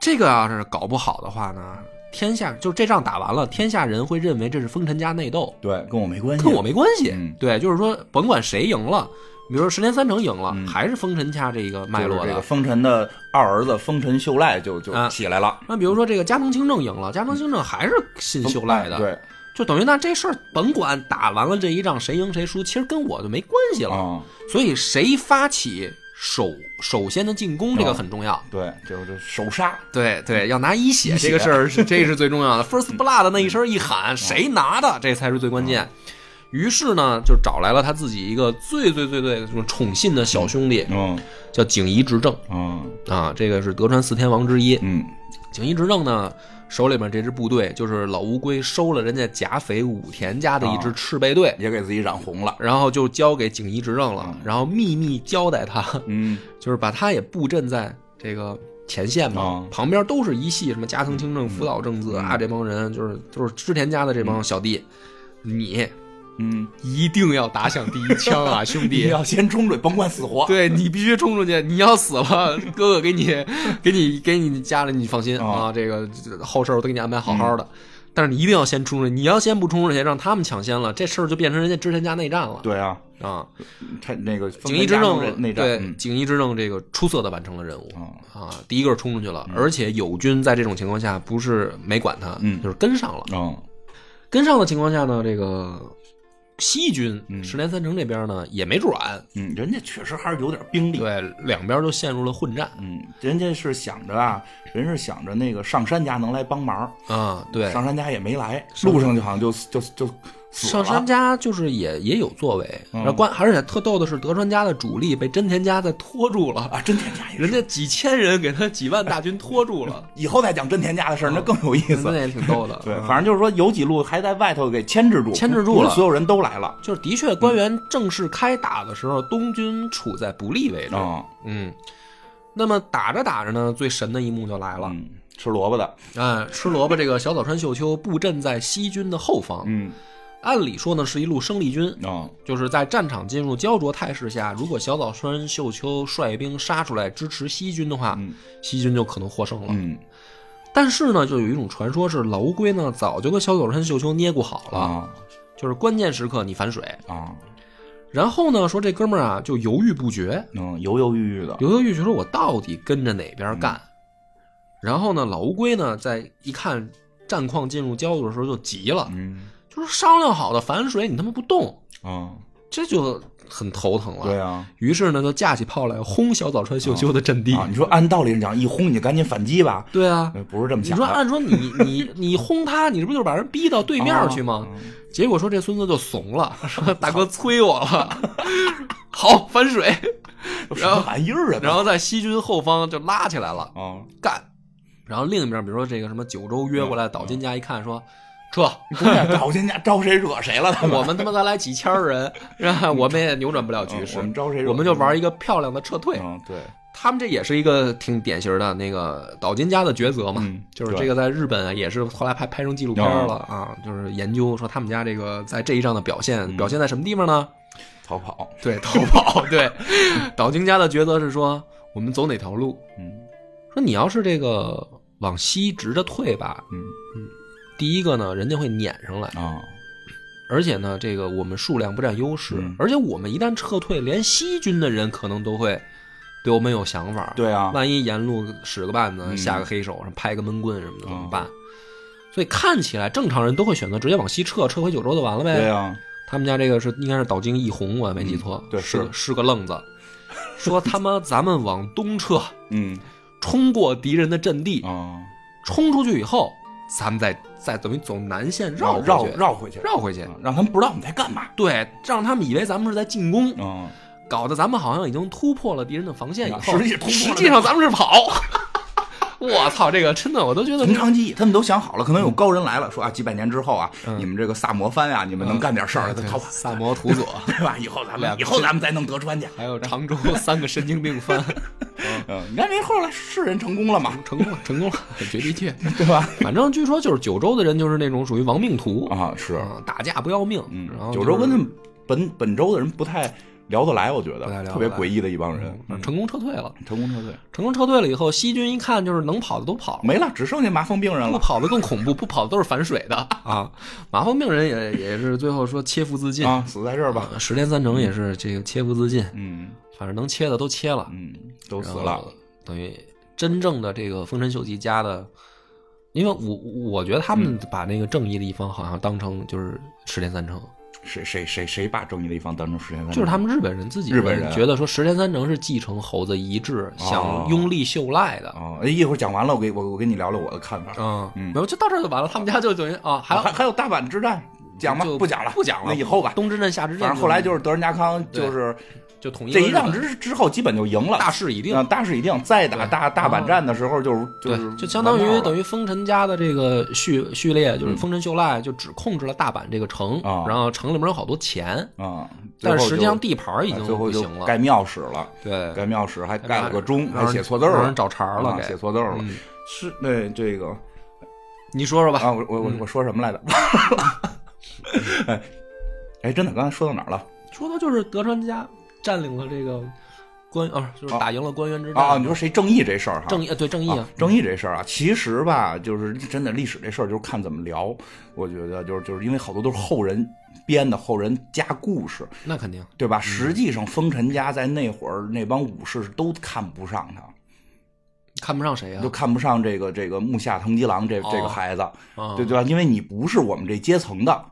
这个要是搞不好的话呢？天下就这仗打完了，天下人会认为这是丰臣家内斗，对，跟我没关系，跟我没关系，嗯，对，就是说甭管谁赢了，比如说十年三成赢了，还是丰臣家这个脉络的，这个丰臣的二儿子丰臣秀赖就就起来了。那比如说这个加藤清正赢了，加藤清正还是信秀赖的，对，就等于那这事儿甭管打完了这一仗谁赢谁输，其实跟我就没关系了，所以谁发起。首首先的进攻，这个很重要。对，就是首杀。对对，要拿一血这个事儿是，这是最重要的。First blood 那一声一喊，谁拿的，这才是最关键。于是呢，就找来了他自己一个最最最最宠信的小兄弟，嗯，叫景夷执政，嗯啊，这个是德川四天王之一，嗯，景夷执政呢。手里面这支部队就是老乌龟收了人家甲斐武田家的一支赤备队，也给自己染红了，然后就交给景怡执政了，然后秘密交代他，嗯，就是把他也布阵在这个前线嘛，旁边都是一系什么加藤清正、福岛正子啊，这帮人就是就是织田家的这帮小弟，你。嗯，一定要打响第一枪啊，兄弟！你要先冲出去，甭管死活。对你必须冲出去，你要死了，哥哥给你，给你，给你家里，你放心啊，这个后事我都给你安排好好的。但是你一定要先冲出去，你要先不冲出去，让他们抢先了，这事儿就变成人家织田家内战了。对啊，啊，他那个景衣之政内战，对景衣之政这个出色的完成了任务啊，第一个冲出去了，而且友军在这种情况下不是没管他，就是跟上了啊，跟上的情况下呢，这个。西军十年三城这边呢也没转，嗯，人家确实还是有点兵力，对，两边都陷入了混战，嗯，人家是想着啊，人是想着那个上山家能来帮忙。啊，对，上山家也没来，路上就好像就就就。上山家就是也也有作为，然后关而且特逗的是德川家的主力被真田家在拖住了啊！真田家人家几千人给他几万大军拖住了，以后再讲真田家的事儿那更有意思，那也挺逗的。对，反正就是说有几路还在外头给牵制住，牵制住了，所有人都来了。就是的确，官员正式开打的时候，东军处在不利位置。嗯，那么打着打着呢，最神的一幕就来了，吃萝卜的，哎，吃萝卜这个小早川秀秋布阵在西军的后方。嗯。按理说呢是一路生力军啊，就是在战场进入焦灼态势下，如果小早川秀秋率兵杀出来支持西军的话，西军就可能获胜了。嗯，但是呢，就有一种传说是老乌龟呢早就跟小早川秀秋捏过好了，就是关键时刻你反水啊。然后呢，说这哥们儿啊就犹豫不决，嗯，犹犹豫豫的，犹犹豫豫说：“我到底跟着哪边干？”然后呢，老乌龟呢在一看战况进入焦灼的时候就急了，嗯，就是商量好的反水，你他妈不动啊，这就很头疼了。对啊，于是呢就架起炮来轰小早川秀秋的阵地。你说按道理讲，一轰你就赶紧反击吧？对啊，不是这么想。你说按说你你你轰他，你这不就是把人逼到对面去吗？结果说这孙子就怂了，说大哥催我了，好反水，然后玩意儿啊，然后在西军后方就拉起来了，啊，干。然后另一边，比如说这个什么九州约过来，岛津家一看说，撤，岛津家招谁惹谁了？我们他妈再来几千人，是吧？我们也扭转不了局势。我们招谁？我们就玩一个漂亮的撤退。嗯，对。他们这也是一个挺典型的那个岛津家的抉择嘛，就是这个在日本啊，也是后来拍拍成纪录片了啊，就是研究说他们家这个在这一仗的表现，表现在什么地方呢？逃跑。对，逃跑。对，岛津家的抉择是说，我们走哪条路？嗯，说你要是这个往西直着退吧，嗯嗯，第一个呢，人家会撵上来。啊，而且呢，这个我们数量不占优势，而且我们一旦撤退，连西军的人可能都会。对我们有想法，对啊，万一沿路使个绊子，下个黑手，拍个闷棍什么的怎么办？所以看起来正常人都会选择直接往西撤，撤回九州就完了呗。对啊，他们家这个是应该是岛津义弘，我没记错，对，是。是个愣子，说他妈咱们往东撤，嗯，冲过敌人的阵地啊，冲出去以后，咱们再再等于走南线绕绕绕回去，绕回去，让他们不知道我们在干嘛，对，让他们以为咱们是在进攻，嗯。搞得咱们好像已经突破了敌人的防线以后，实际实际上咱们是跑。我操，这个真的我都觉得从长计议，他们都想好了，可能有高人来了，说啊，几百年之后啊，你们这个萨摩藩啊，你们能干点事儿，逃跑。萨摩土佐，对吧？以后咱们以后咱们再弄德川去。还有常州三个神经病藩。嗯，你看这后来是人成功了吗？成功了，成功了，绝地确，对吧？反正据说就是九州的人就是那种属于亡命徒啊，是打架不要命。嗯，然后九州跟他们本本州的人不太。聊得来，我觉得特别诡异的一帮人，成功撤退了，成功撤退，成功撤退了以后，西军一看就是能跑的都跑了，没了，只剩下麻风病人了。不跑的更恐怖，不跑的都是反水的 啊！麻风病人也也是最后说切腹自尽啊，死在这儿吧。十连三成也是这个切腹自尽，嗯，反正能切的都切了，嗯，都死了。等于真正的这个丰臣秀吉家的，因为我我觉得他们把那个正义的一方好像当成就是十连三成。谁谁谁谁把正义的一方当成石田三成？就是他们日本人自己。日本人觉得说石田三成是继承猴子遗志，想拥立秀赖的。哦，一会儿讲完了，我给我我跟你聊聊我的看法。嗯嗯，没有，就到这就完了。他们家就等于啊，还有还还有大阪之战，讲吧？不讲了，不讲了，那以后吧。东之镇、夏之镇。反正后来就是德仁家康就是。就统一这一仗之之后，基本就赢了，大势已定。大势已定，再打大大阪战的时候，就是就是就相当于等于丰臣家的这个序序列，就是丰臣秀赖就只控制了大阪这个城，然后城里面有好多钱啊，但是实际上地盘已经不行了，盖庙史了，对，盖庙史还盖了个钟，还写错字了，找茬了，写错字了，是那这个，你说说吧啊，我我我我说什么来着？哎哎，真的，刚才说到哪儿了？说的就是德川家。占领了这个关啊，就是打赢了关原之战啊！你说谁正义这事儿哈？正义对正义啊，正义这事儿啊，其实吧，就是真的历史这事儿，就是看怎么聊。我觉得就是就是因为好多都是后人编的，后人加故事，那肯定对吧？实际上丰臣家在那会儿那帮武士都看不上他，看不上谁啊？都看不上这个这个木下藤吉郎这这个孩子，对对吧？因为你不是我们这阶层的。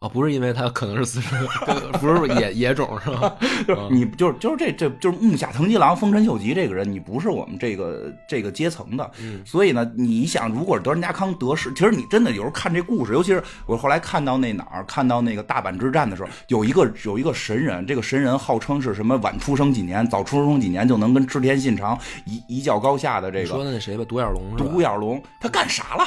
啊，不是因为他可能是四十，不是野野种是吧？就是你就是就是这这就是木下藤吉郎丰臣秀吉这个人，你不是我们这个这个阶层的，所以呢，你想，如果德仁家康得势，其实你真的有时候看这故事，尤其是我后来看到那哪儿，看到那个大阪之战的时候，有一个有一个神人，这个神人号称是什么晚出生几年，早出生几年就能跟织田信长一一较高下的这个说的那谁吧，独眼龙，独眼龙，他干啥了？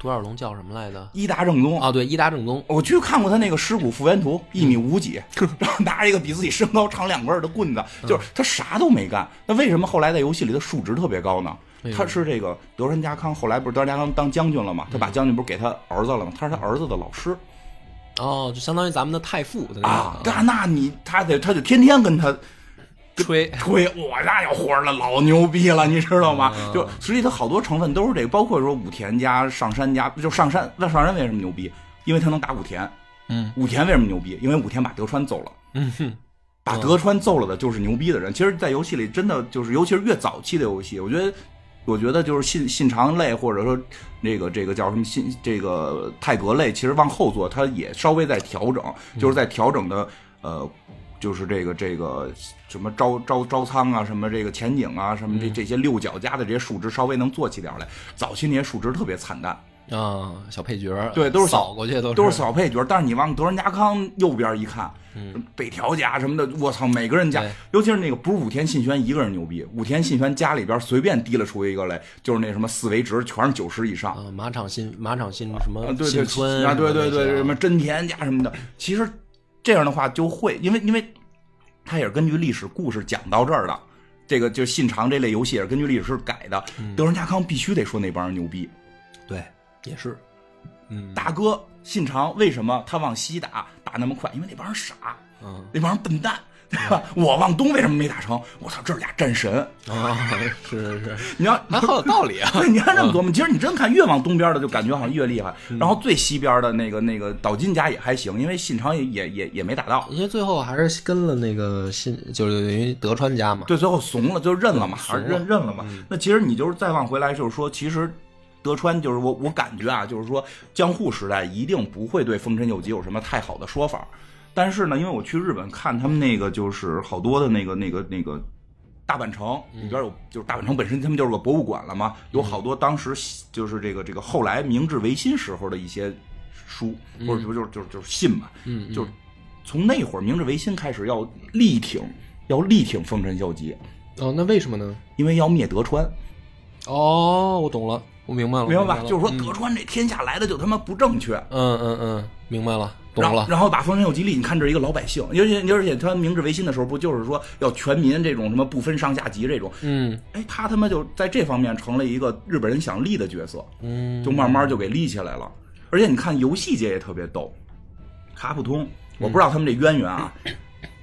独眼龙叫什么来着？伊达正宗啊，对，伊达正宗。我去看过他那个尸骨复原图，一米五几，然后拿着一个比自己身高长两倍的棍子，就是他啥都没干。那为什么后来在游戏里的数值特别高呢？他是这个德川家康，后来不是德川家康当将军了吗？他把将军不是给他儿子了吗？他是他儿子的老师。哦，就相当于咱们的太傅的啊。那那你他得他就天天跟他吹吹，我那有活了，老牛逼了，你知道吗？就实际它好多成分都是这个，包括说武田家、上山家，就上山那上山为什么牛逼？因为他能打武田。嗯，武田为什么牛逼？因为武田把德川揍了。嗯哼，把德川揍了的就是牛逼的人。其实，在游戏里，真的就是，尤其是越早期的游戏，我觉得，我觉得就是信信长类，或者说那个这个叫什么信这个泰格类，其实往后做，它也稍微在调整，就是在调整的呃，就是这个这个什么招招招仓啊，什么这个前景啊，什么这这些六角家的这些数值稍微能做起点来。早期那些数值特别惨淡。啊，小配角对，都是扫过去，都都是小配角。但是你往德仁家康右边一看，北条家什么的，我操，每个人家，尤其是那个不是武田信玄一个人牛逼，武田信玄家里边随便提了出一个来，就是那什么四维值全是九十以上。马场信马场信什么新村啊，对对对，什么真田家什么的。其实这样的话就会，因为因为他也是根据历史故事讲到这儿的。这个就信长这类游戏也是根据历史改的。德川家康必须得说那帮人牛逼，对。也是，嗯，大哥信长为什么他往西打打那么快？因为那帮人傻，嗯，那帮人笨蛋，对吧？我往东为什么没打成？我操，这俩战神啊！是是是，你要还好有道理啊！对，你看这么多吗，其实你真看越往东边的，就感觉好像越厉害。然后最西边的那个那个岛津家也还行，因为信长也也也也没打到，因为最后还是跟了那个信，就是等于德川家嘛。对，最后怂了，就认了嘛，还是认认了嘛。那其实你就是再往回来，就是说，其实。德川就是我，我感觉啊，就是说江户时代一定不会对丰臣秀吉有什么太好的说法。但是呢，因为我去日本看他们那个，就是好多的那个、那个、那个大阪城里边有，就是大阪城本身他们就是个博物馆了嘛，有好多当时就是这个这个后来明治维新时候的一些书，或者不就是就是就是信嘛，嗯，就是从那会儿明治维新开始要力挺，要力挺丰臣秀吉。哦，那为什么呢？因为要灭德川。哦，我懂了。我明白了，明白吧？就是说，德川这天下来的就他妈不正确。嗯嗯嗯，明白了，懂了。然后把丰臣秀吉立，你看这是一个老百姓，而且而且他明治维新的时候不就是说要全民这种什么不分上下级这种？嗯，哎，他他妈就在这方面成了一个日本人想立的角色。嗯，就慢慢就给立起来了。而且你看游戏界也特别逗，卡普通，我不知道他们这渊源啊。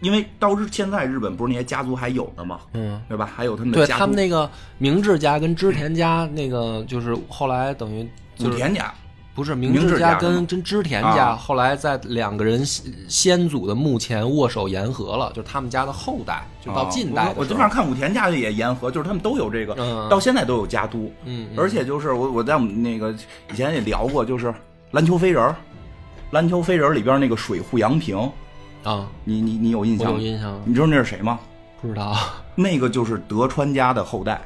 因为到日现在日本不是那些家族还有的吗？嗯，对吧？还有他们的对他们那个明治家跟织田家那个，就是后来等于武田家不是明治家跟跟织田家，后来在两个人先祖的墓前握手言和了，就是他们家的后代，就到近代。我经常看武田家也言和，就是他们都有这个，到现在都有家督。嗯，而且就是我我在我们那个以前也聊过，就是篮球飞人，篮球飞人里边那个水户洋平。啊，你你你有印象？有印象。你知道那是谁吗？不知道。那个就是德川家的后代。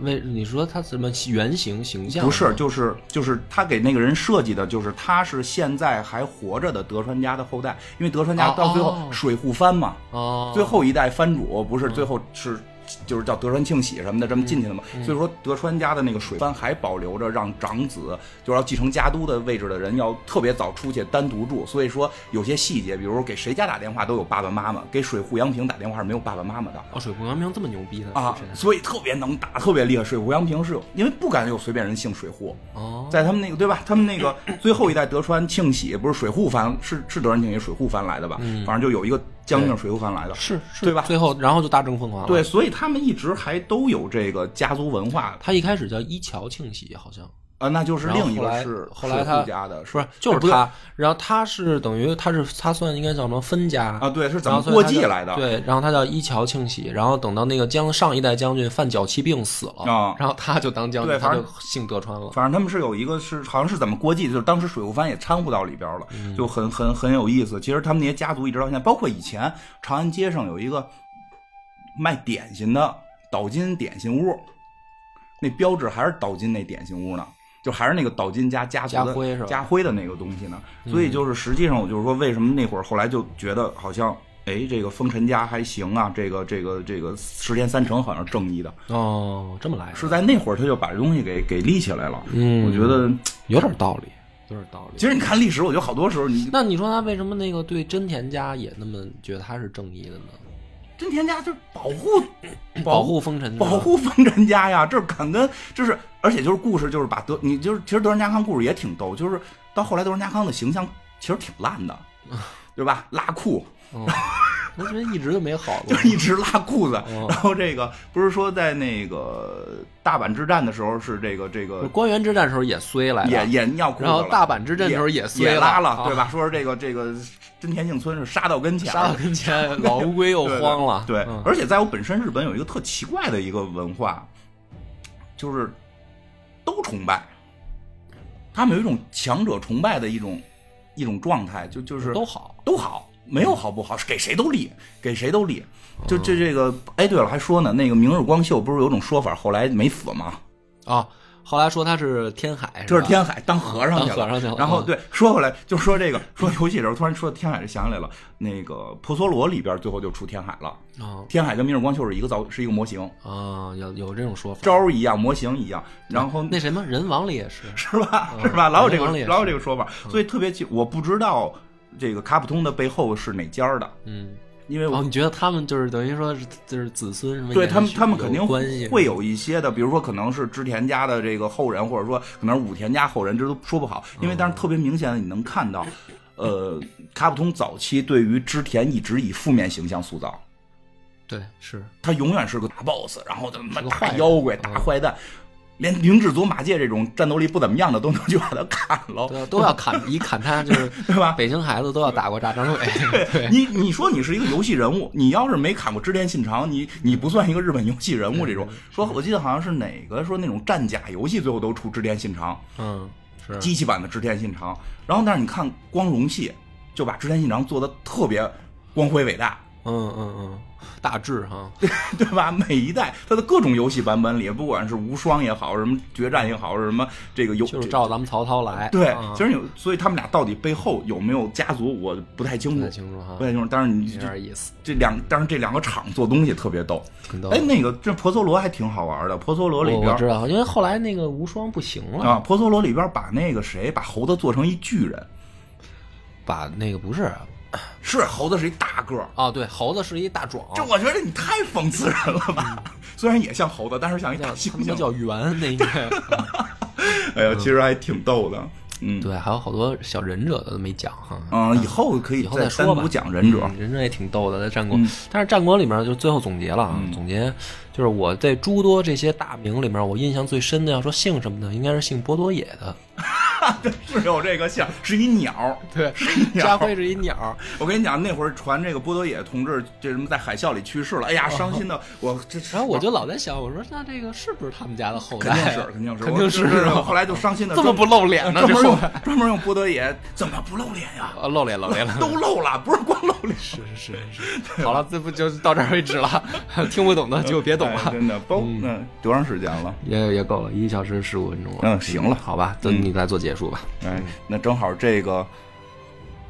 为你说他什么原型形象？不是，就是就是他给那个人设计的，就是他是现在还活着的德川家的后代，因为德川家到最后水户藩嘛，哦，最后一代藩主不是最后是。就是叫德川庆喜什么的，这么进去的嘛。所以说德川家的那个水藩还保留着让长子就是要继承家督的位置的人要特别早出去单独住。所以说有些细节，比如说给谁家打电话都有爸爸妈妈，给水户洋平打电话是没有爸爸妈妈的。哦，水户洋平这么牛逼的啊！所以特别能打，特别厉害。水户洋平是因为不敢有随便人姓水户哦，在他们那个对吧？他们那个最后一代德川庆喜不是水户藩是是德川庆喜水户藩来的吧？反正就有一个。将军水户藩来的，是，对吧？最后，然后就大政奉还了。对，所以他们一直还都有这个家族文化。他一开始叫一桥庆喜，好像。啊，那就是另一个是后来他家的，不是就是他，然后他是等于他是他算应该叫什么分家啊？对，是怎么过继来的？对，然后他叫一桥庆喜，然后等到那个将上一代将军犯脚气病死了啊，然后他就当将军，他就姓德川了。反正他们是有一个是好像是怎么过继，就是当时水户藩也掺和到里边了，就很很很有意思。其实他们那些家族一直到现在，包括以前长安街上有一个卖点心的岛津点心屋，那标志还是岛津那点心屋呢。就还是那个岛津家家族的家徽的那个东西呢，所以就是实际上我就是说，为什么那会儿后来就觉得好像，哎，这个丰臣家还行啊，这个这个这个石田三成好像正义的。哦，这么来是在那会儿他就把这东西给给立起来了，嗯，我觉得 有点道理，有点道理。其实你看历史，我觉得好多时候你那你说他为什么那个对真田家也那么觉得他是正义的呢？真田家就是保护 保护丰臣，保护丰臣家呀，这是敢跟，就是而且就是故事，就是把德，你就是其实德仁家康故事也挺逗，就是到后来德仁家康的形象其实挺烂的，对吧？拉裤。我觉得一直都没好 过，就一直拉裤子。然后这个不是说在那个大阪之战的时候是这个这个官员之战时候也衰了，也也尿裤子。然后大阪之战时候也衰拉了，对吧？说是这个这个真田幸村是杀到跟前，杀到跟前，老乌龟又慌了。对，而且在我本身日本有一个特奇怪的一个文化，就是都崇拜，他们有一种强者崇拜的一种一种状态，就就是都好都好。没有好不好，给谁都立，给谁都立。就这这个，哎，对了，还说呢，那个明日光秀不是有种说法，后来没死吗？啊，后来说他是天海，这是天海当和尚去了。和尚去了。然后对，说回来就说这个，说游戏的时候突然说天海，就想起来了，那个婆娑罗里边最后就出天海了。啊，天海跟明日光秀是一个造，是一个模型。啊，有有这种说法，招一样，模型一样。然后那什么人王里也是，是吧？是吧？老有这个，老有这个说法，所以特别奇，我不知道。这个卡普通的背后是哪家的？嗯，因为哦，你觉得他们就是等于说是就是子孙什么？对他们，他们肯定会有一些的，比如说可能是织田家的这个后人，或者说可能是武田家后人，这都说不好。因为但是特别明显的，你能看到，呃，卡普通早期对于织田一直以负面形象塑造。对，是他永远是个大 boss，然后他妈大妖怪、大坏蛋。连明智祖马介这种战斗力不怎么样的都能去把他砍了，都要砍，一砍他就是 对吧？北京孩子都要打过炸张伟。对，你你说你是一个游戏人物，你要是没砍过织田信长，你你不算一个日本游戏人物。这种说，我记得好像是哪个说那种战甲游戏最后都出织田信长，嗯，是机器版的织田信长。然后但是你看光荣系就把织田信长做的特别光辉伟大。嗯嗯嗯。大致哈，对 对吧？每一代它的各种游戏版本里，不管是无双也好，什么决战也好，什么这个游就是照咱们曹操来。对，其实有，所以他们俩到底背后有没有家族，我不太清楚。不太清楚哈，不太清楚。但是你有点意思。这两，但是这两个厂做东西特别逗。哎，那个这婆娑罗还挺好玩的。婆娑罗里边我知道，因为后来那个无双不行了啊。婆娑罗里边把那个谁，把猴子做成一巨人，把那个不是。是猴子是一大个儿啊，对，猴子是一大壮。这我觉得你太讽刺人了吧？虽然也像猴子，但是像一大猩猩。叫圆 那应该。哎呀，其实还挺逗的。嗯，对，还有好多小忍者的都没讲哈。嗯，以后可以以后再说吧。讲忍者，忍者也挺逗的，在战国。但是战国里面就最后总结了啊，总结就是我在诸多这些大名里面，我印象最深的，要说姓什么的，应该是姓波多野的。是有这个姓，是一鸟，对，是一鸟。家辉是一鸟。我跟你讲，那会儿传这个波多野同志这什么在海啸里去世了，哎呀，伤心的我。这然后我就老在想，我说那这个是不是他们家的后代？肯定是，肯定是，肯定是。后来就伤心的这么不露脸呢？专门用专门用波多野，怎么不露脸呀？啊，露脸露脸了，都露了，不是光露脸。是是是是。好了，这不就到这儿为止了？听不懂的就别懂了。真的，包嗯，多长时间了？也也够了，一小时十五分钟了。嗯，行了，好吧，等你来做结束吧。哎。那正好，这个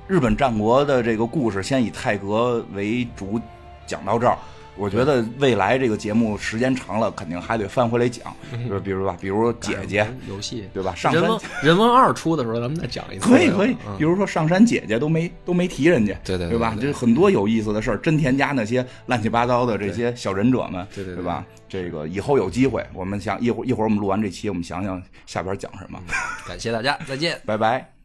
日本战国的这个故事，先以泰格为主讲到这儿。我觉得未来这个节目时间长了，肯定还得翻回来讲，就是比如吧，比如姐姐游戏，对吧？上山人文二出的时候，咱们再讲一次。可以可以，比如说上山姐姐都没都没提人家，对对对吧？这很多有意思的事儿，真田家那些乱七八糟的这些小忍者们，对对对吧？这个以后有机会，我们想一会儿一会儿我们录完这期，我们想想下边讲什么。感谢大家，再见，拜拜。